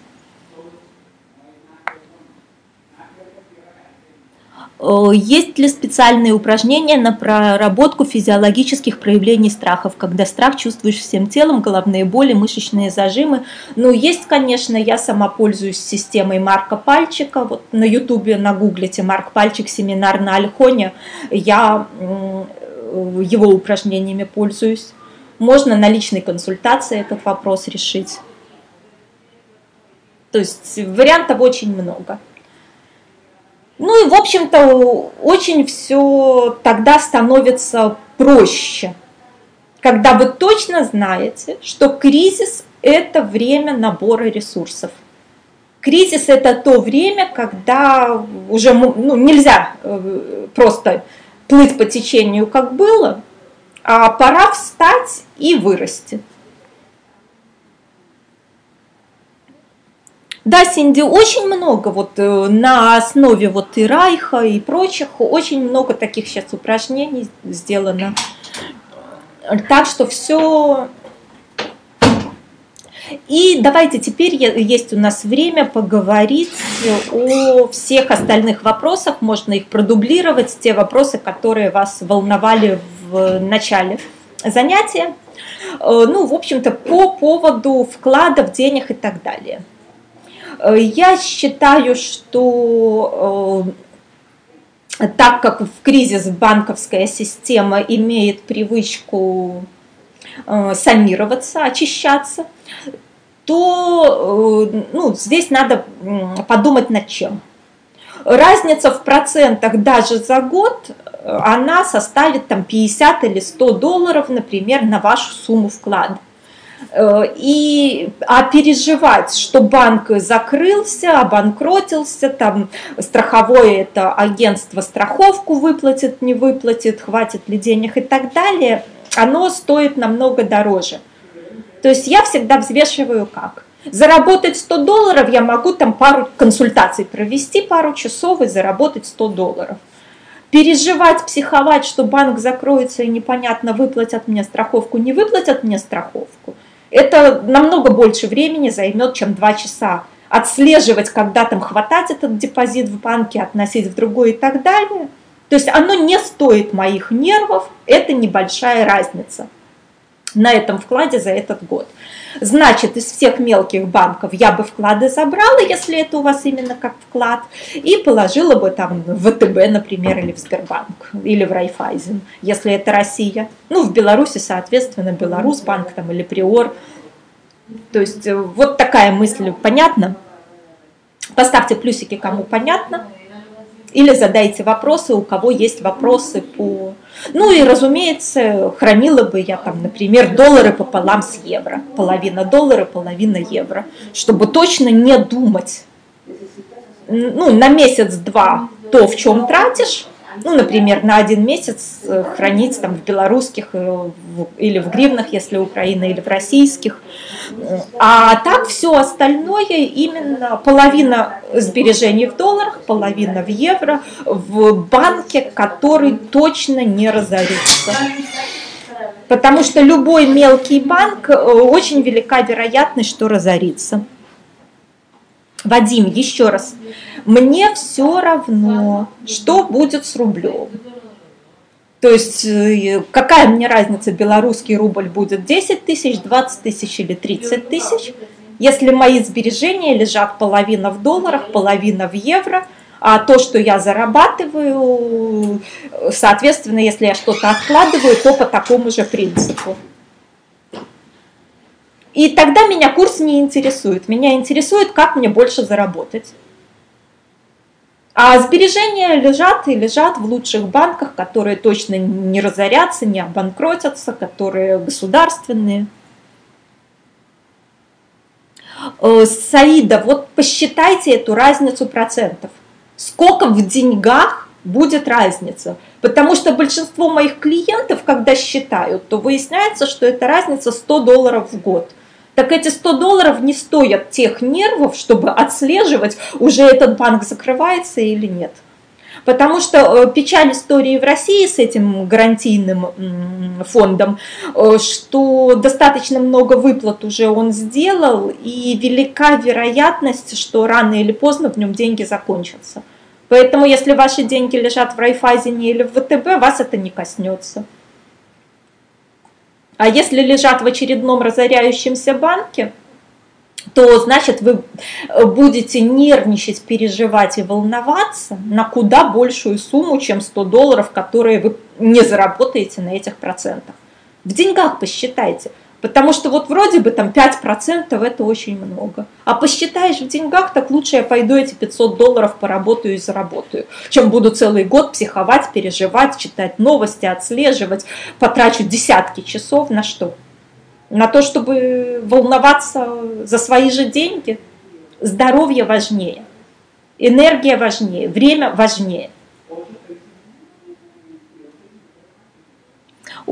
Speaker 1: Есть ли специальные упражнения на проработку физиологических проявлений страхов, когда страх чувствуешь всем телом, головные боли, мышечные зажимы? Ну, есть, конечно, я сама пользуюсь системой Марка Пальчика. Вот на ютубе нагуглите Марк Пальчик семинар на Альхоне. Я его упражнениями пользуюсь. Можно на личной консультации этот вопрос решить. То есть вариантов очень много. Ну и, в общем-то, очень все тогда становится проще, когда вы точно знаете, что кризис – это время набора ресурсов. Кризис – это то время, когда уже ну, нельзя э, просто плыть по течению, как было, а пора встать и вырасти. Да, Синди, очень много вот э, на основе вот и Райха и прочих, очень много таких сейчас упражнений сделано. Так что все. И давайте теперь есть у нас время поговорить о всех остальных вопросах. Можно их продублировать, те вопросы, которые вас волновали в начале занятия. Э, ну, в общем-то, по поводу вкладов, денег и так далее. Э, я считаю, что э, так как в кризис банковская система имеет привычку э, санироваться, очищаться, то ну, здесь надо подумать над чем. Разница в процентах даже за год, она составит там 50 или 100 долларов, например, на вашу сумму вклада. Э, и, а переживать, что банк закрылся, обанкротился, там страховое это агентство страховку выплатит, не выплатит, хватит ли денег и так далее, оно стоит намного дороже. То есть я всегда взвешиваю как. Заработать 100 долларов я могу там пару консультаций провести, пару часов и заработать 100 долларов. Переживать, психовать, что банк закроется и непонятно, выплатят мне страховку, не выплатят мне страховку – это намного больше времени займет, чем 2 часа. Отслеживать, когда там хватать этот депозит в банке, относить в другой и так далее. То есть оно не стоит моих нервов, это небольшая разница на этом вкладе за этот год. Значит, из всех мелких банков я бы вклады забрала, если это у вас именно как вклад, и положила бы там в ВТБ, например, или в Сбербанк, или в Райфайзен, если это Россия. Ну, в Беларуси, соответственно, Беларусьбанк там или Приор. То есть э, вот такая мысль, понятна? Поставьте плюсики, кому понятно. Или задайте вопросы, у кого есть вопросы по... Ну и, разумеется, хранила бы я там, например, доллары пополам с евро. Половина доллара, половина евро. Чтобы точно не думать. Ну, на месяц-два то, в чем тратишь, ну, например, на один месяц э, хранить там в белорусских э, или в гривнах, если Украина, или в российских. А так все остальное именно половина сбережений в долларах, половина в евро в банке, который точно не разорится. Потому что любой мелкий банк, э, очень велика вероятность, что разорится. Вадим, еще раз, мне все равно, что будет с рублем. То есть э, какая мне разница, белорусский рубль будет 10 тысяч, 20 тысяч или 30 тысяч, если мои сбережения лежат половина в долларах, половина в евро, а то, что я зарабатываю, соответственно, если я что-то откладываю, то по такому же принципу. И тогда меня курс не интересует. Меня интересует, как мне больше заработать. А сбережения лежат и лежат в лучших банках, которые точно не разорятся, не обанкротятся, которые государственные. Э, Саида, вот посчитайте эту разницу процентов. Сколько в деньгах будет разница? Потому что большинство моих клиентов, когда считают, то выясняется, что это разница 100 долларов в год. Так эти 100 долларов не стоят тех нервов, чтобы отслеживать, уже этот банк закрывается или нет. Потому что э, печаль истории в России с этим гарантийным фондом, э, что достаточно много выплат уже он сделал, и велика вероятность, что рано или поздно в нем деньги закончатся. Поэтому если ваши деньги лежат в Райфайзене или в ВТБ, вас это не коснется. А если лежат в очередном разоряющемся банке, то значит вы э, будете нервничать, переживать и волноваться на куда большую сумму, чем 100 долларов, которые вы не заработаете на этих процентах. В деньгах посчитайте. Потому что вот вроде бы там 5% это очень много. А посчитаешь в деньгах, так лучше я пойду эти 500 долларов поработаю и заработаю, чем буду целый год психовать, переживать, читать новости, отслеживать, потрачу десятки часов на что? на то, чтобы волноваться за свои же деньги. Здоровье важнее, энергия важнее, время важнее.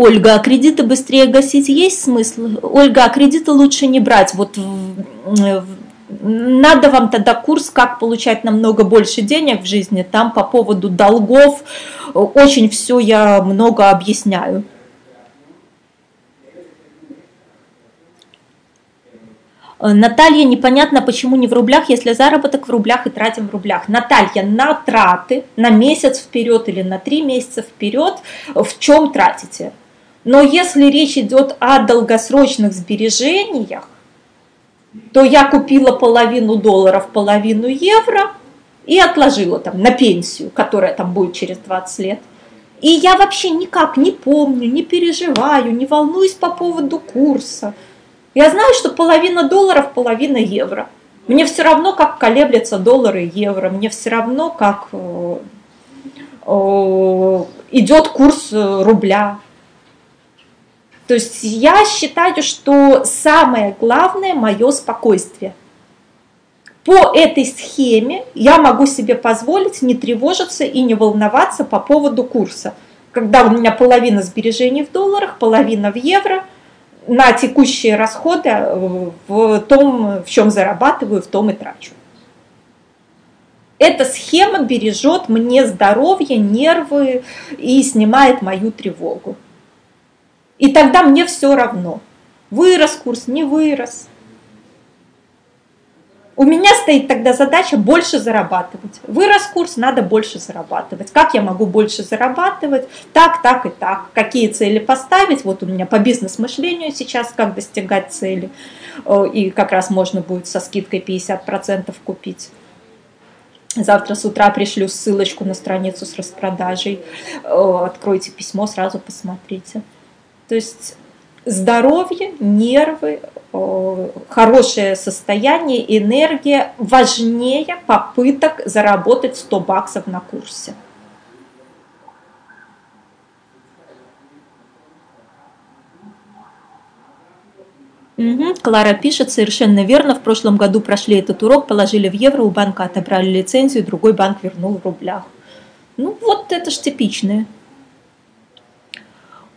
Speaker 1: Ольга, а кредиты быстрее гасить есть смысл? Ольга, а кредиты лучше не брать. Вот надо вам тогда курс, как получать намного больше денег в жизни. Там по поводу долгов очень все я много объясняю. Наталья, непонятно, почему не в рублях, если заработок в рублях и тратим в рублях. Наталья, на траты, на месяц вперед или на три месяца вперед, в чем тратите? Но если речь идет о долгосрочных сбережениях, то я купила половину долларов, половину евро и отложила там на пенсию, которая там будет через 20 лет. И я вообще никак не помню, не переживаю, не волнуюсь по поводу курса – я знаю, что половина долларов, половина евро. Мне все равно, как колеблются доллары и евро. Мне все равно, как э, э, идет курс э, рубля. То есть я считаю, что самое главное мое спокойствие. По этой схеме я могу себе позволить не тревожиться и не волноваться по поводу курса. Когда у меня половина сбережений в долларах, половина в евро – на текущие расходы э, в том, в чем зарабатываю, в том и трачу. Эта схема бережет мне здоровье, нервы и снимает мою тревогу. И тогда мне все равно, вырос курс, не вырос, у меня стоит тогда задача больше зарабатывать. Вырос курс, надо больше зарабатывать. Как я могу больше зарабатывать? Так, так и так. Какие цели поставить? Вот у меня по бизнес-мышлению сейчас, как достигать цели. И как раз можно будет со скидкой 50% купить. Завтра с утра пришлю ссылочку на страницу с распродажей. Откройте письмо, сразу посмотрите. То есть здоровье, нервы, хорошее состояние, энергия важнее попыток заработать 100 баксов на курсе. Угу. Клара пишет, совершенно верно, в прошлом году прошли этот урок, положили в евро, у банка отобрали лицензию, другой банк вернул в рублях. Ну вот это ж типичное.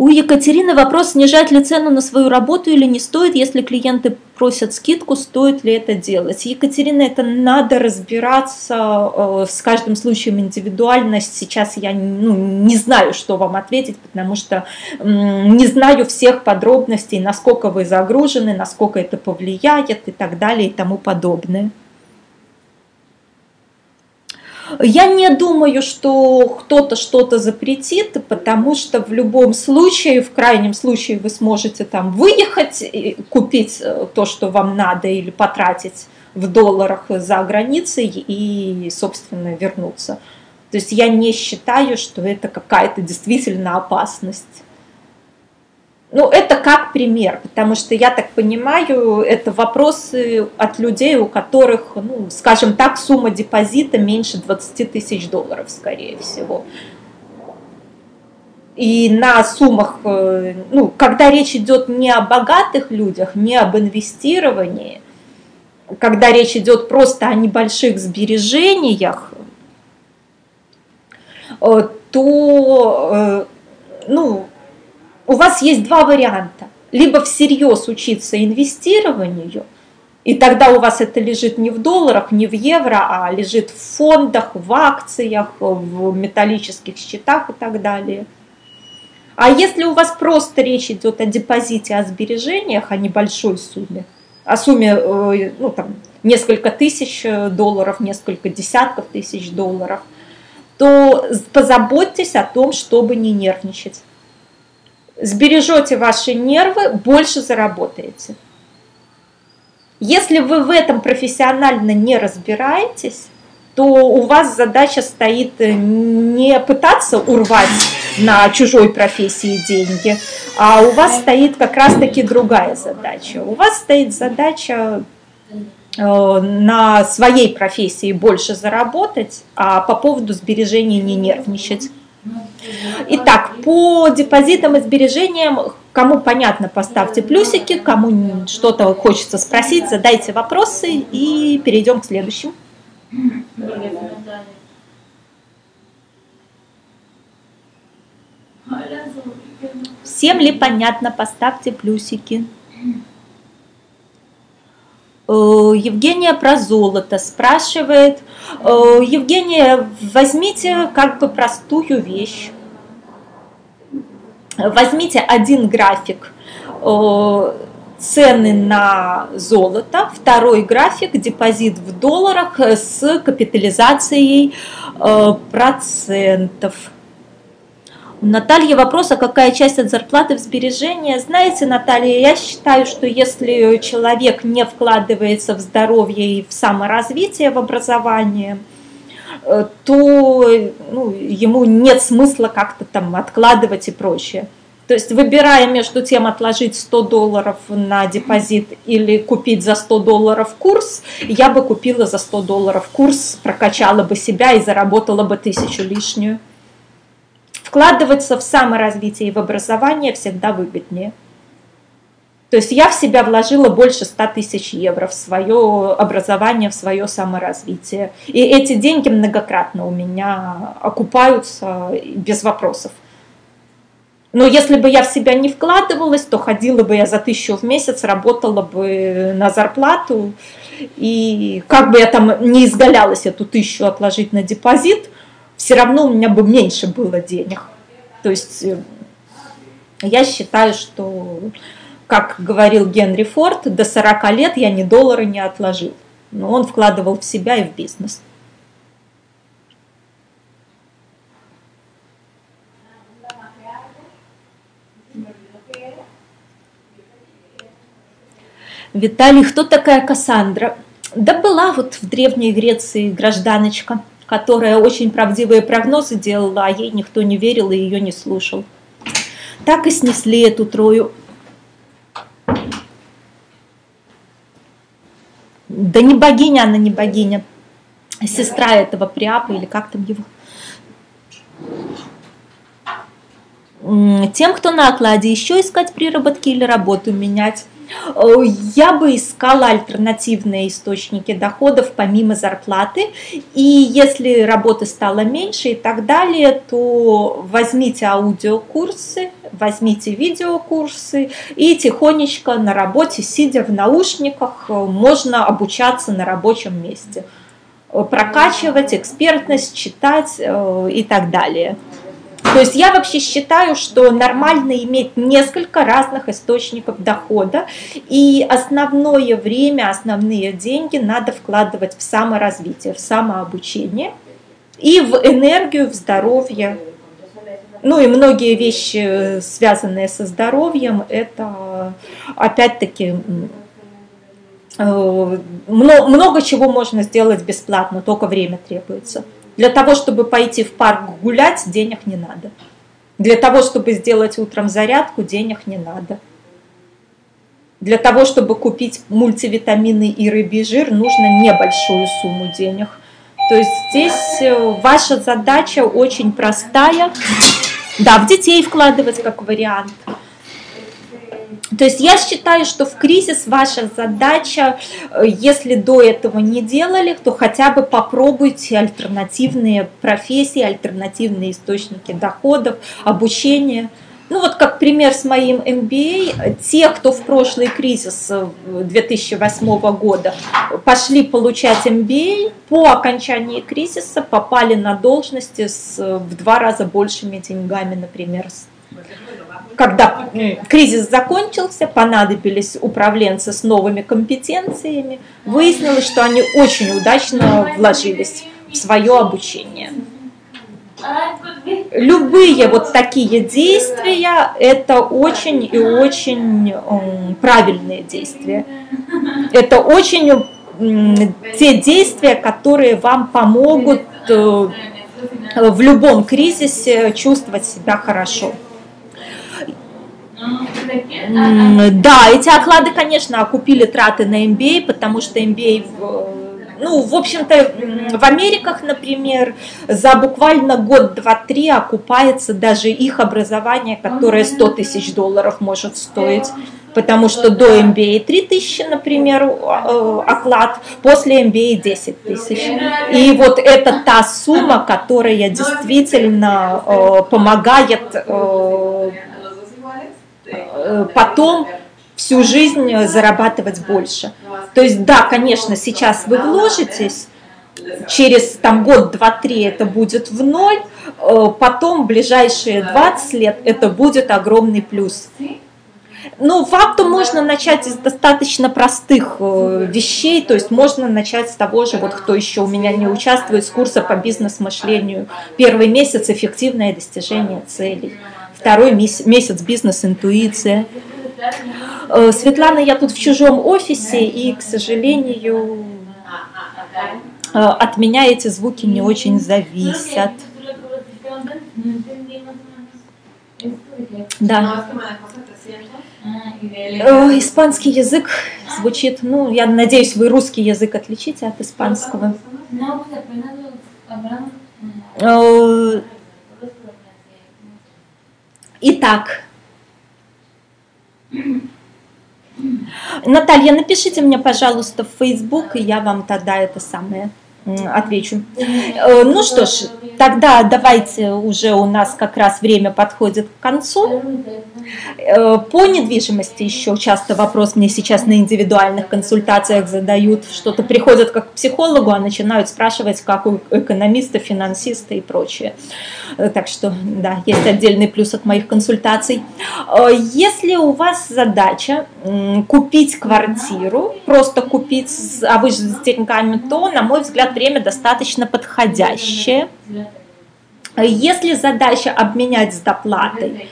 Speaker 1: У Екатерины вопрос, снижать ли цену на свою работу или не стоит, если клиенты просят скидку, стоит ли это делать. Екатерина, это надо разбираться э, с каждым случаем индивидуально. Сейчас я ну, не знаю, что вам ответить, потому что не знаю всех подробностей, насколько вы загружены, насколько это повлияет и так далее и тому подобное. Я не думаю, что кто-то что-то запретит, потому что в любом случае, в крайнем случае, вы сможете там выехать, купить э, то, что вам надо, или потратить в долларах за границей и, собственно, вернуться. То есть я не считаю, что это какая-то действительно опасность. Ну, это как пример, потому что я так понимаю, это вопросы от людей, у которых, ну, скажем так, сумма депозита меньше 20 тысяч долларов, скорее всего. И на суммах, э, ну, когда речь идет не о богатых людях, не об инвестировании, когда речь идет просто о небольших сбережениях, э, то, э, ну, у вас есть два варианта. Либо всерьез учиться инвестированию, и тогда у вас это лежит не в долларах, не в евро, а лежит в фондах, в акциях, в металлических счетах и так далее. А если у вас просто речь идет о депозите, о сбережениях, о небольшой сумме, о сумме э, ну, там, несколько тысяч долларов, несколько десятков тысяч долларов, то позаботьтесь о том, чтобы не нервничать сбережете ваши нервы, больше заработаете. Если вы в этом профессионально не разбираетесь, то у вас задача стоит не пытаться урвать на чужой профессии деньги, а у вас стоит как раз-таки другая задача. У вас стоит задача э, на своей профессии больше заработать, а по поводу сбережений не нервничать. Итак, по депозитам и сбережениям, кому понятно, поставьте плюсики, кому что-то хочется спросить, задайте вопросы и перейдем к следующему. Всем ли понятно, поставьте плюсики. Э, Евгения про золото спрашивает. Э, Евгения, возьмите как бы простую вещь. Возьмите один график э, цены на золото, второй график депозит в долларах с капитализацией процентов. У Натальи вопрос, а какая часть от зарплаты в сбережения? Знаете, Наталья, я считаю, что если человек не вкладывается в здоровье и в саморазвитие, в образование, э, то ну, ему нет смысла как-то там откладывать и прочее. То есть выбирая между тем отложить 100 долларов на депозит или купить за 100 долларов курс, я бы купила за 100 долларов курс, прокачала бы себя и заработала бы тысячу лишнюю. Вкладываться в саморазвитие и в образование всегда выгоднее. То есть я в себя вложила больше 100 тысяч евро в свое образование, в свое саморазвитие. И эти деньги многократно у меня окупаются без вопросов. Но если бы я в себя не вкладывалась, то ходила бы я за тысячу в месяц, работала бы на зарплату. И как бы я там не изгалялась эту тысячу отложить на депозит – все равно у меня бы меньше было денег. То есть э, я считаю, что, как говорил Генри Форд, до 40 лет я ни доллара не отложил. Но он вкладывал в себя и в бизнес. Виталий, кто такая Кассандра? Да была вот в Древней Греции гражданочка которая очень правдивые прогнозы делала, а ей никто не верил и ее не слушал. Так и снесли эту трою. Да не богиня, она не богиня. Сестра этого Приапа или как там его. Тем, кто на окладе, еще искать приработки или работу менять. Э, я бы искала альтернативные источники доходов помимо зарплаты. И если работы стало меньше и так далее, то возьмите аудиокурсы, возьмите видеокурсы и тихонечко на работе, сидя в наушниках, можно обучаться на рабочем месте прокачивать экспертность, читать э, и так далее. То есть я вообще считаю, что нормально иметь несколько разных источников дохода, и основное время, основные деньги надо вкладывать в саморазвитие, в самообучение и в энергию, в здоровье. Ну и многие вещи, связанные со здоровьем, это опять-таки э, много чего можно сделать бесплатно, только время требуется. Для того, чтобы пойти в парк гулять, денег не надо. Для того, чтобы сделать утром зарядку, денег не надо. Для того, чтобы купить мультивитамины и рыбий жир, нужно небольшую сумму денег. То есть здесь э, ваша задача очень простая. Да, в детей вкладывать как вариант. То есть я считаю, что в кризис ваша задача, э, если до этого не делали, то хотя бы попробуйте альтернативные профессии, альтернативные источники доходов, обучения. Ну вот как пример с моим MBA, те, кто в прошлый кризис 2008 э, года пошли получать MBA, по окончании кризиса попали на должности с в два раза большими деньгами, например. Когда кризис закончился, понадобились управленцы с новыми компетенциями, выяснилось, что они очень удачно вложились в свое обучение. Любые вот такие действия – это очень и очень правильные действия. Это очень те действия, которые вам помогут э, в любом кризисе чувствовать себя хорошо. Да, эти оклады, конечно, окупили траты на MBA, потому что MBA ну, в общем-то, в Америках, например, за буквально год, два, три окупается даже их образование, которое 100 тысяч долларов может стоить. Потому что до MBA 3 тысячи, например, оклад, после MBA 10 тысяч. И вот это та сумма, которая действительно помогает потом всю жизнь зарабатывать больше. То есть, да, конечно, сейчас вы вложитесь, через там год, два, три это будет в ноль, э, потом ближайшие 20 лет это будет огромный плюс. Ну, факту можно начать из достаточно простых э, вещей, то есть можно начать с того же, вот кто еще у меня не участвует, с курса по бизнес-мышлению. Первый месяц эффективное достижение целей, второй месяц бизнес-интуиция, Э, Светлана, я тут в чужом офисе, и, к сожалению, э, от меня эти звуки не очень зависят. Да. Э, испанский язык звучит, ну, я надеюсь, вы русский язык отличите от испанского. Итак, Наталья, напишите мне, пожалуйста, в Facebook, и я вам тогда это самое отвечу. Э, ну что ж, тогда давайте уже у нас как раз время подходит к концу. Э, по недвижимости еще часто вопрос мне сейчас на индивидуальных консультациях задают, что-то приходят как к психологу, а начинают спрашивать, как у экономиста, финансиста и прочее. Э, так что, да, есть отдельный плюс от моих консультаций. Если у вас задача купить квартиру, просто купить, а вы же с деньгами, то, на мой взгляд, время достаточно подходящее. Если задача обменять с доплатой,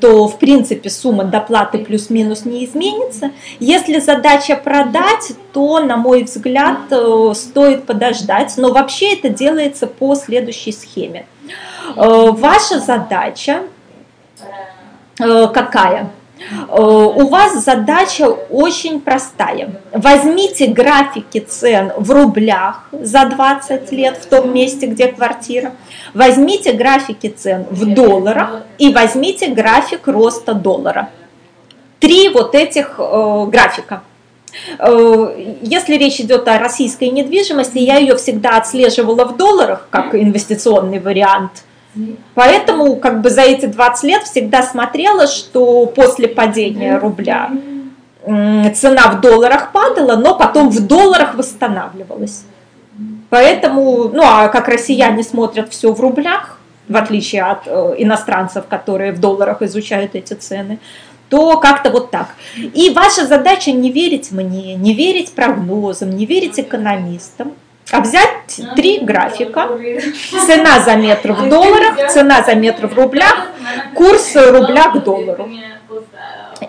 Speaker 1: то в принципе сумма доплаты плюс-минус не изменится. Если задача продать, то, на мой взгляд, э, стоит подождать. Но вообще это делается по следующей схеме. Э, ваша задача э, какая? Э, у вас задача очень простая. Возьмите графики цен в рублях за 20 лет в том месте, где квартира. Возьмите графики цен в долларах и возьмите график роста доллара. Три вот этих э, графика. Э, если речь идет о российской недвижимости, я ее всегда отслеживала в долларах как инвестиционный вариант – Поэтому как бы за эти 20 лет всегда смотрела, что после падения рубля цена в долларах падала, но потом в долларах восстанавливалась. Поэтому, ну а как россияне смотрят все в рублях, в отличие от э, иностранцев, которые в долларах изучают эти цены, то как-то вот так. И ваша задача не верить мне, не верить прогнозам, не верить экономистам, а взять три графика. Цена за метр в долларах, цена за метр в рублях, курс рубля к доллару.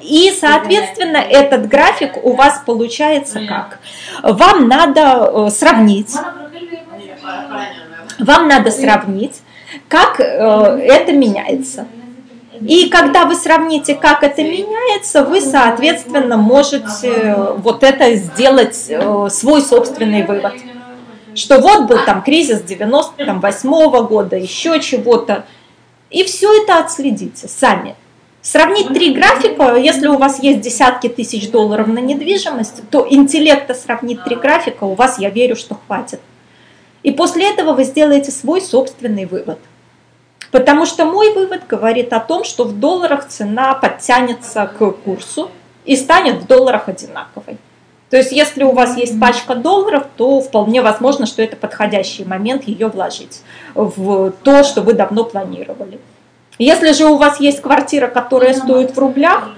Speaker 1: И, соответственно, этот график у вас получается как? Вам надо э, сравнить, вам надо сравнить, как э, это меняется. И когда вы сравните, как это меняется, вы, соответственно, можете вот это сделать э, свой собственный вывод. Что вот был там кризис 98 -го года, еще чего-то. И все это отследите сами. Сравнить три графика, если у вас есть десятки тысяч долларов на недвижимость, то интеллекта сравнить три графика у вас, я верю, что хватит. И после этого вы сделаете свой собственный вывод. Потому что мой вывод говорит о том, что в долларах цена подтянется к курсу и станет в долларах одинаковой. То есть если у вас есть пачка долларов, то вполне возможно, что это подходящий момент ее вложить в то, что вы давно планировали. Если же у вас есть квартира, которая стоит в рублях,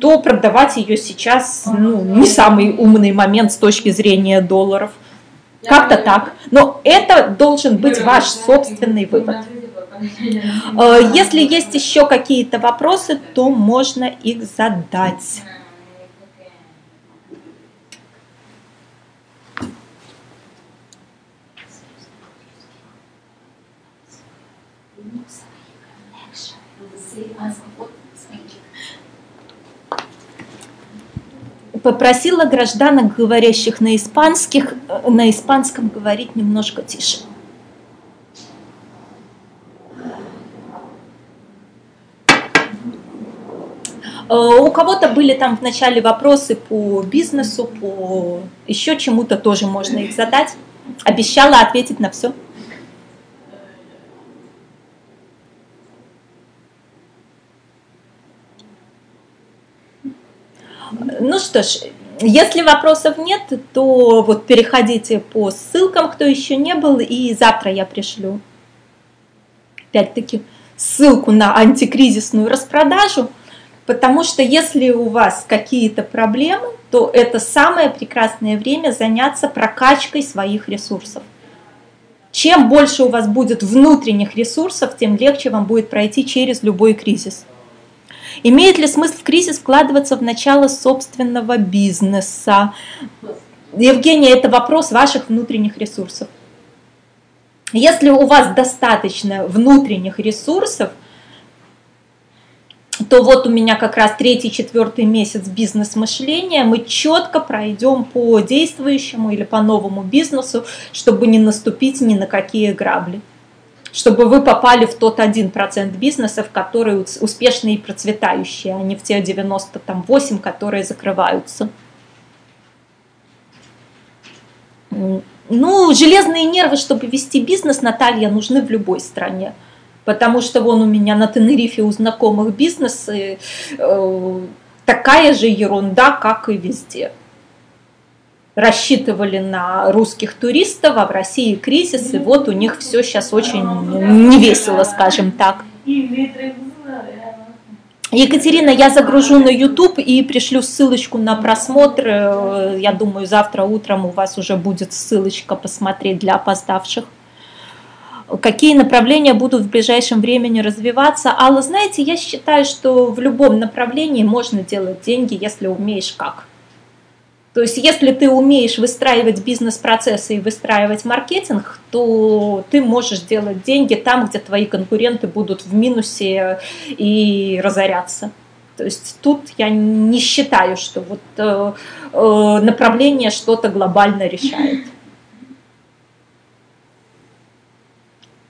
Speaker 1: то продавать ее сейчас ну, не самый умный момент с точки зрения долларов. Как-то так. Но это должен быть ваш собственный вывод. Э, если есть еще какие-то вопросы, то можно их задать. Попросила гражданок, говорящих на испанских, э, на испанском говорить немножко тише. Э, у кого-то были там в начале вопросы по бизнесу, по еще чему-то тоже можно их задать. Обещала ответить на все. Ну что ж, если вопросов нет, то вот переходите по ссылкам, кто еще не был, и завтра я пришлю опять-таки ссылку на антикризисную распродажу – Потому что если у вас какие-то проблемы, то это самое прекрасное время заняться прокачкой своих ресурсов. Чем больше у вас будет внутренних ресурсов, тем легче вам будет пройти через любой кризис. Имеет ли смысл в кризис вкладываться в начало собственного бизнеса? Евгения, это вопрос ваших внутренних ресурсов. Если у вас достаточно внутренних ресурсов, то вот у меня как раз третий, четвертый месяц бизнес-мышления, мы четко пройдем по действующему или по новому бизнесу, чтобы не наступить ни на какие грабли чтобы вы попали в тот 1% бизнесов, которые успешные и процветающие, а не в те 98, которые закрываются. Ну, железные нервы, чтобы вести бизнес, Наталья, нужны в любой стране потому что вон у меня на Тенерифе у знакомых бизнес э, такая же ерунда, как и везде. Рассчитывали на русских туристов, а в России кризис, и вот у них все сейчас очень невесело, скажем так. Екатерина, я загружу на YouTube и пришлю ссылочку на просмотр. Э, я думаю, завтра утром у вас уже будет ссылочка посмотреть для опоздавших какие направления будут в ближайшем времени развиваться. Алла, знаете, я считаю, что в любом направлении можно делать деньги, если умеешь как. То есть, если ты умеешь выстраивать бизнес-процессы и выстраивать маркетинг, то ты можешь делать деньги там, где твои конкуренты будут в минусе и разоряться. То есть тут я не считаю, что вот э, э, направление что-то глобально решает.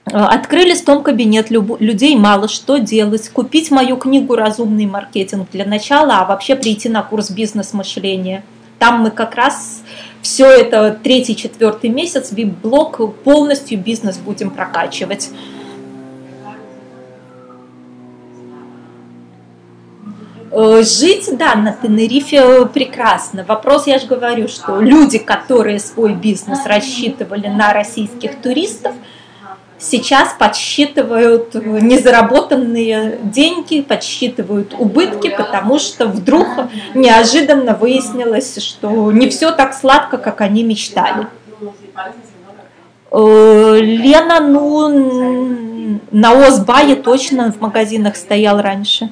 Speaker 1: Э, открыли стом кабинет, людей мало, что делать? Купить мою книгу «Разумный маркетинг» для начала, а вообще прийти на курс бизнес-мышления. Там мы как раз все это третий, четвертый месяц, вип-блок, полностью бизнес будем прокачивать. Э, жить, да, на Тенерифе прекрасно. Вопрос, я же говорю, что люди, которые свой бизнес рассчитывали на российских туристов – сейчас подсчитывают незаработанные деньги, подсчитывают убытки, потому что вдруг неожиданно выяснилось, что не все так сладко, как они мечтали. Э, Лена, ну, на Озбае точно в магазинах стоял раньше.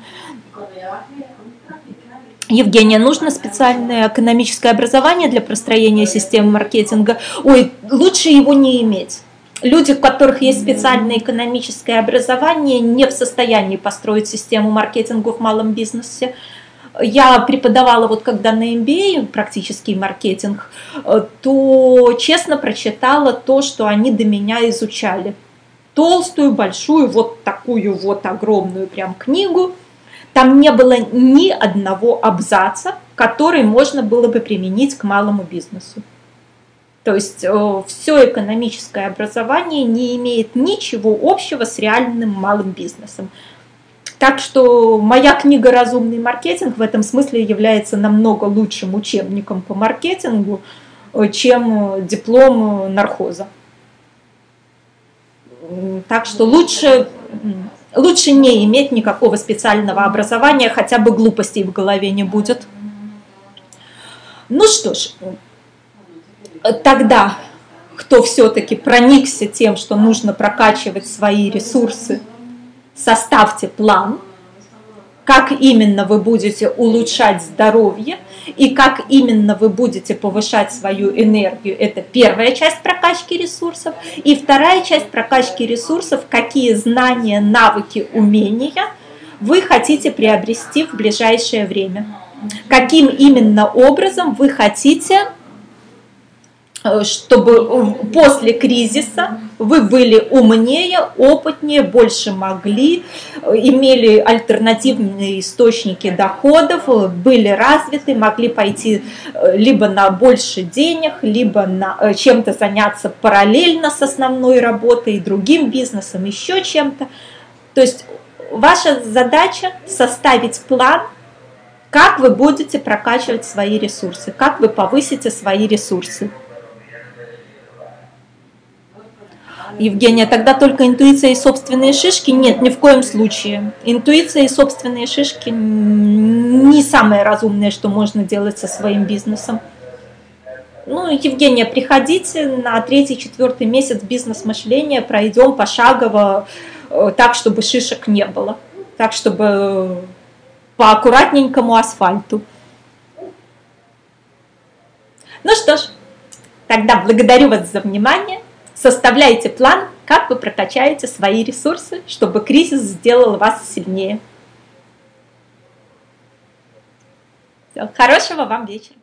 Speaker 1: Евгения, нужно специальное экономическое образование для простроения системы маркетинга? Ой, лучше его не иметь люди, у которых есть специальное экономическое образование, не в состоянии построить систему маркетинга в малом бизнесе. Я преподавала вот когда на MBA практический маркетинг, э, то честно прочитала то, что они до меня изучали. Толстую, большую, вот такую вот огромную прям книгу. Там не было ни одного абзаца, который можно было бы применить к малому бизнесу. То есть э, все экономическое образование не имеет ничего общего с реальным малым бизнесом. Так что моя книга «Разумный маркетинг» в этом смысле является намного лучшим учебником по маркетингу, э, чем диплом нархоза. Так что лучше, лучше не иметь никакого специального образования, хотя бы глупостей в голове не будет. Ну что ж, тогда, кто все-таки проникся тем, что нужно прокачивать свои ресурсы, составьте план, как именно вы будете улучшать здоровье и как именно вы будете повышать свою энергию. Это первая часть прокачки ресурсов. И вторая часть прокачки ресурсов, какие знания, навыки, умения вы хотите приобрести в ближайшее время. Каким именно образом вы хотите чтобы э, после кризиса вы были умнее, опытнее, больше могли, э, имели альтернативные источники доходов, были развиты, могли пойти либо на больше денег, либо на чем-то заняться параллельно с основной работой, другим бизнесом, еще чем-то. То есть ваша задача составить план, как вы будете прокачивать свои ресурсы, как вы повысите свои ресурсы. Евгения, тогда только интуиция и собственные шишки? Нет, ни в коем случае. Интуиция и собственные шишки не самое разумное, что можно делать со своим бизнесом. Ну, Евгения, приходите на третий-четвертый месяц бизнес-мышления, пройдем пошагово, э, так, чтобы шишек не было, так, чтобы по аккуратненькому асфальту. Ну что ж, тогда благодарю вас за внимание. Составляйте план, как вы прокачаете свои ресурсы, чтобы кризис сделал вас сильнее. Все, хорошего вам вечера.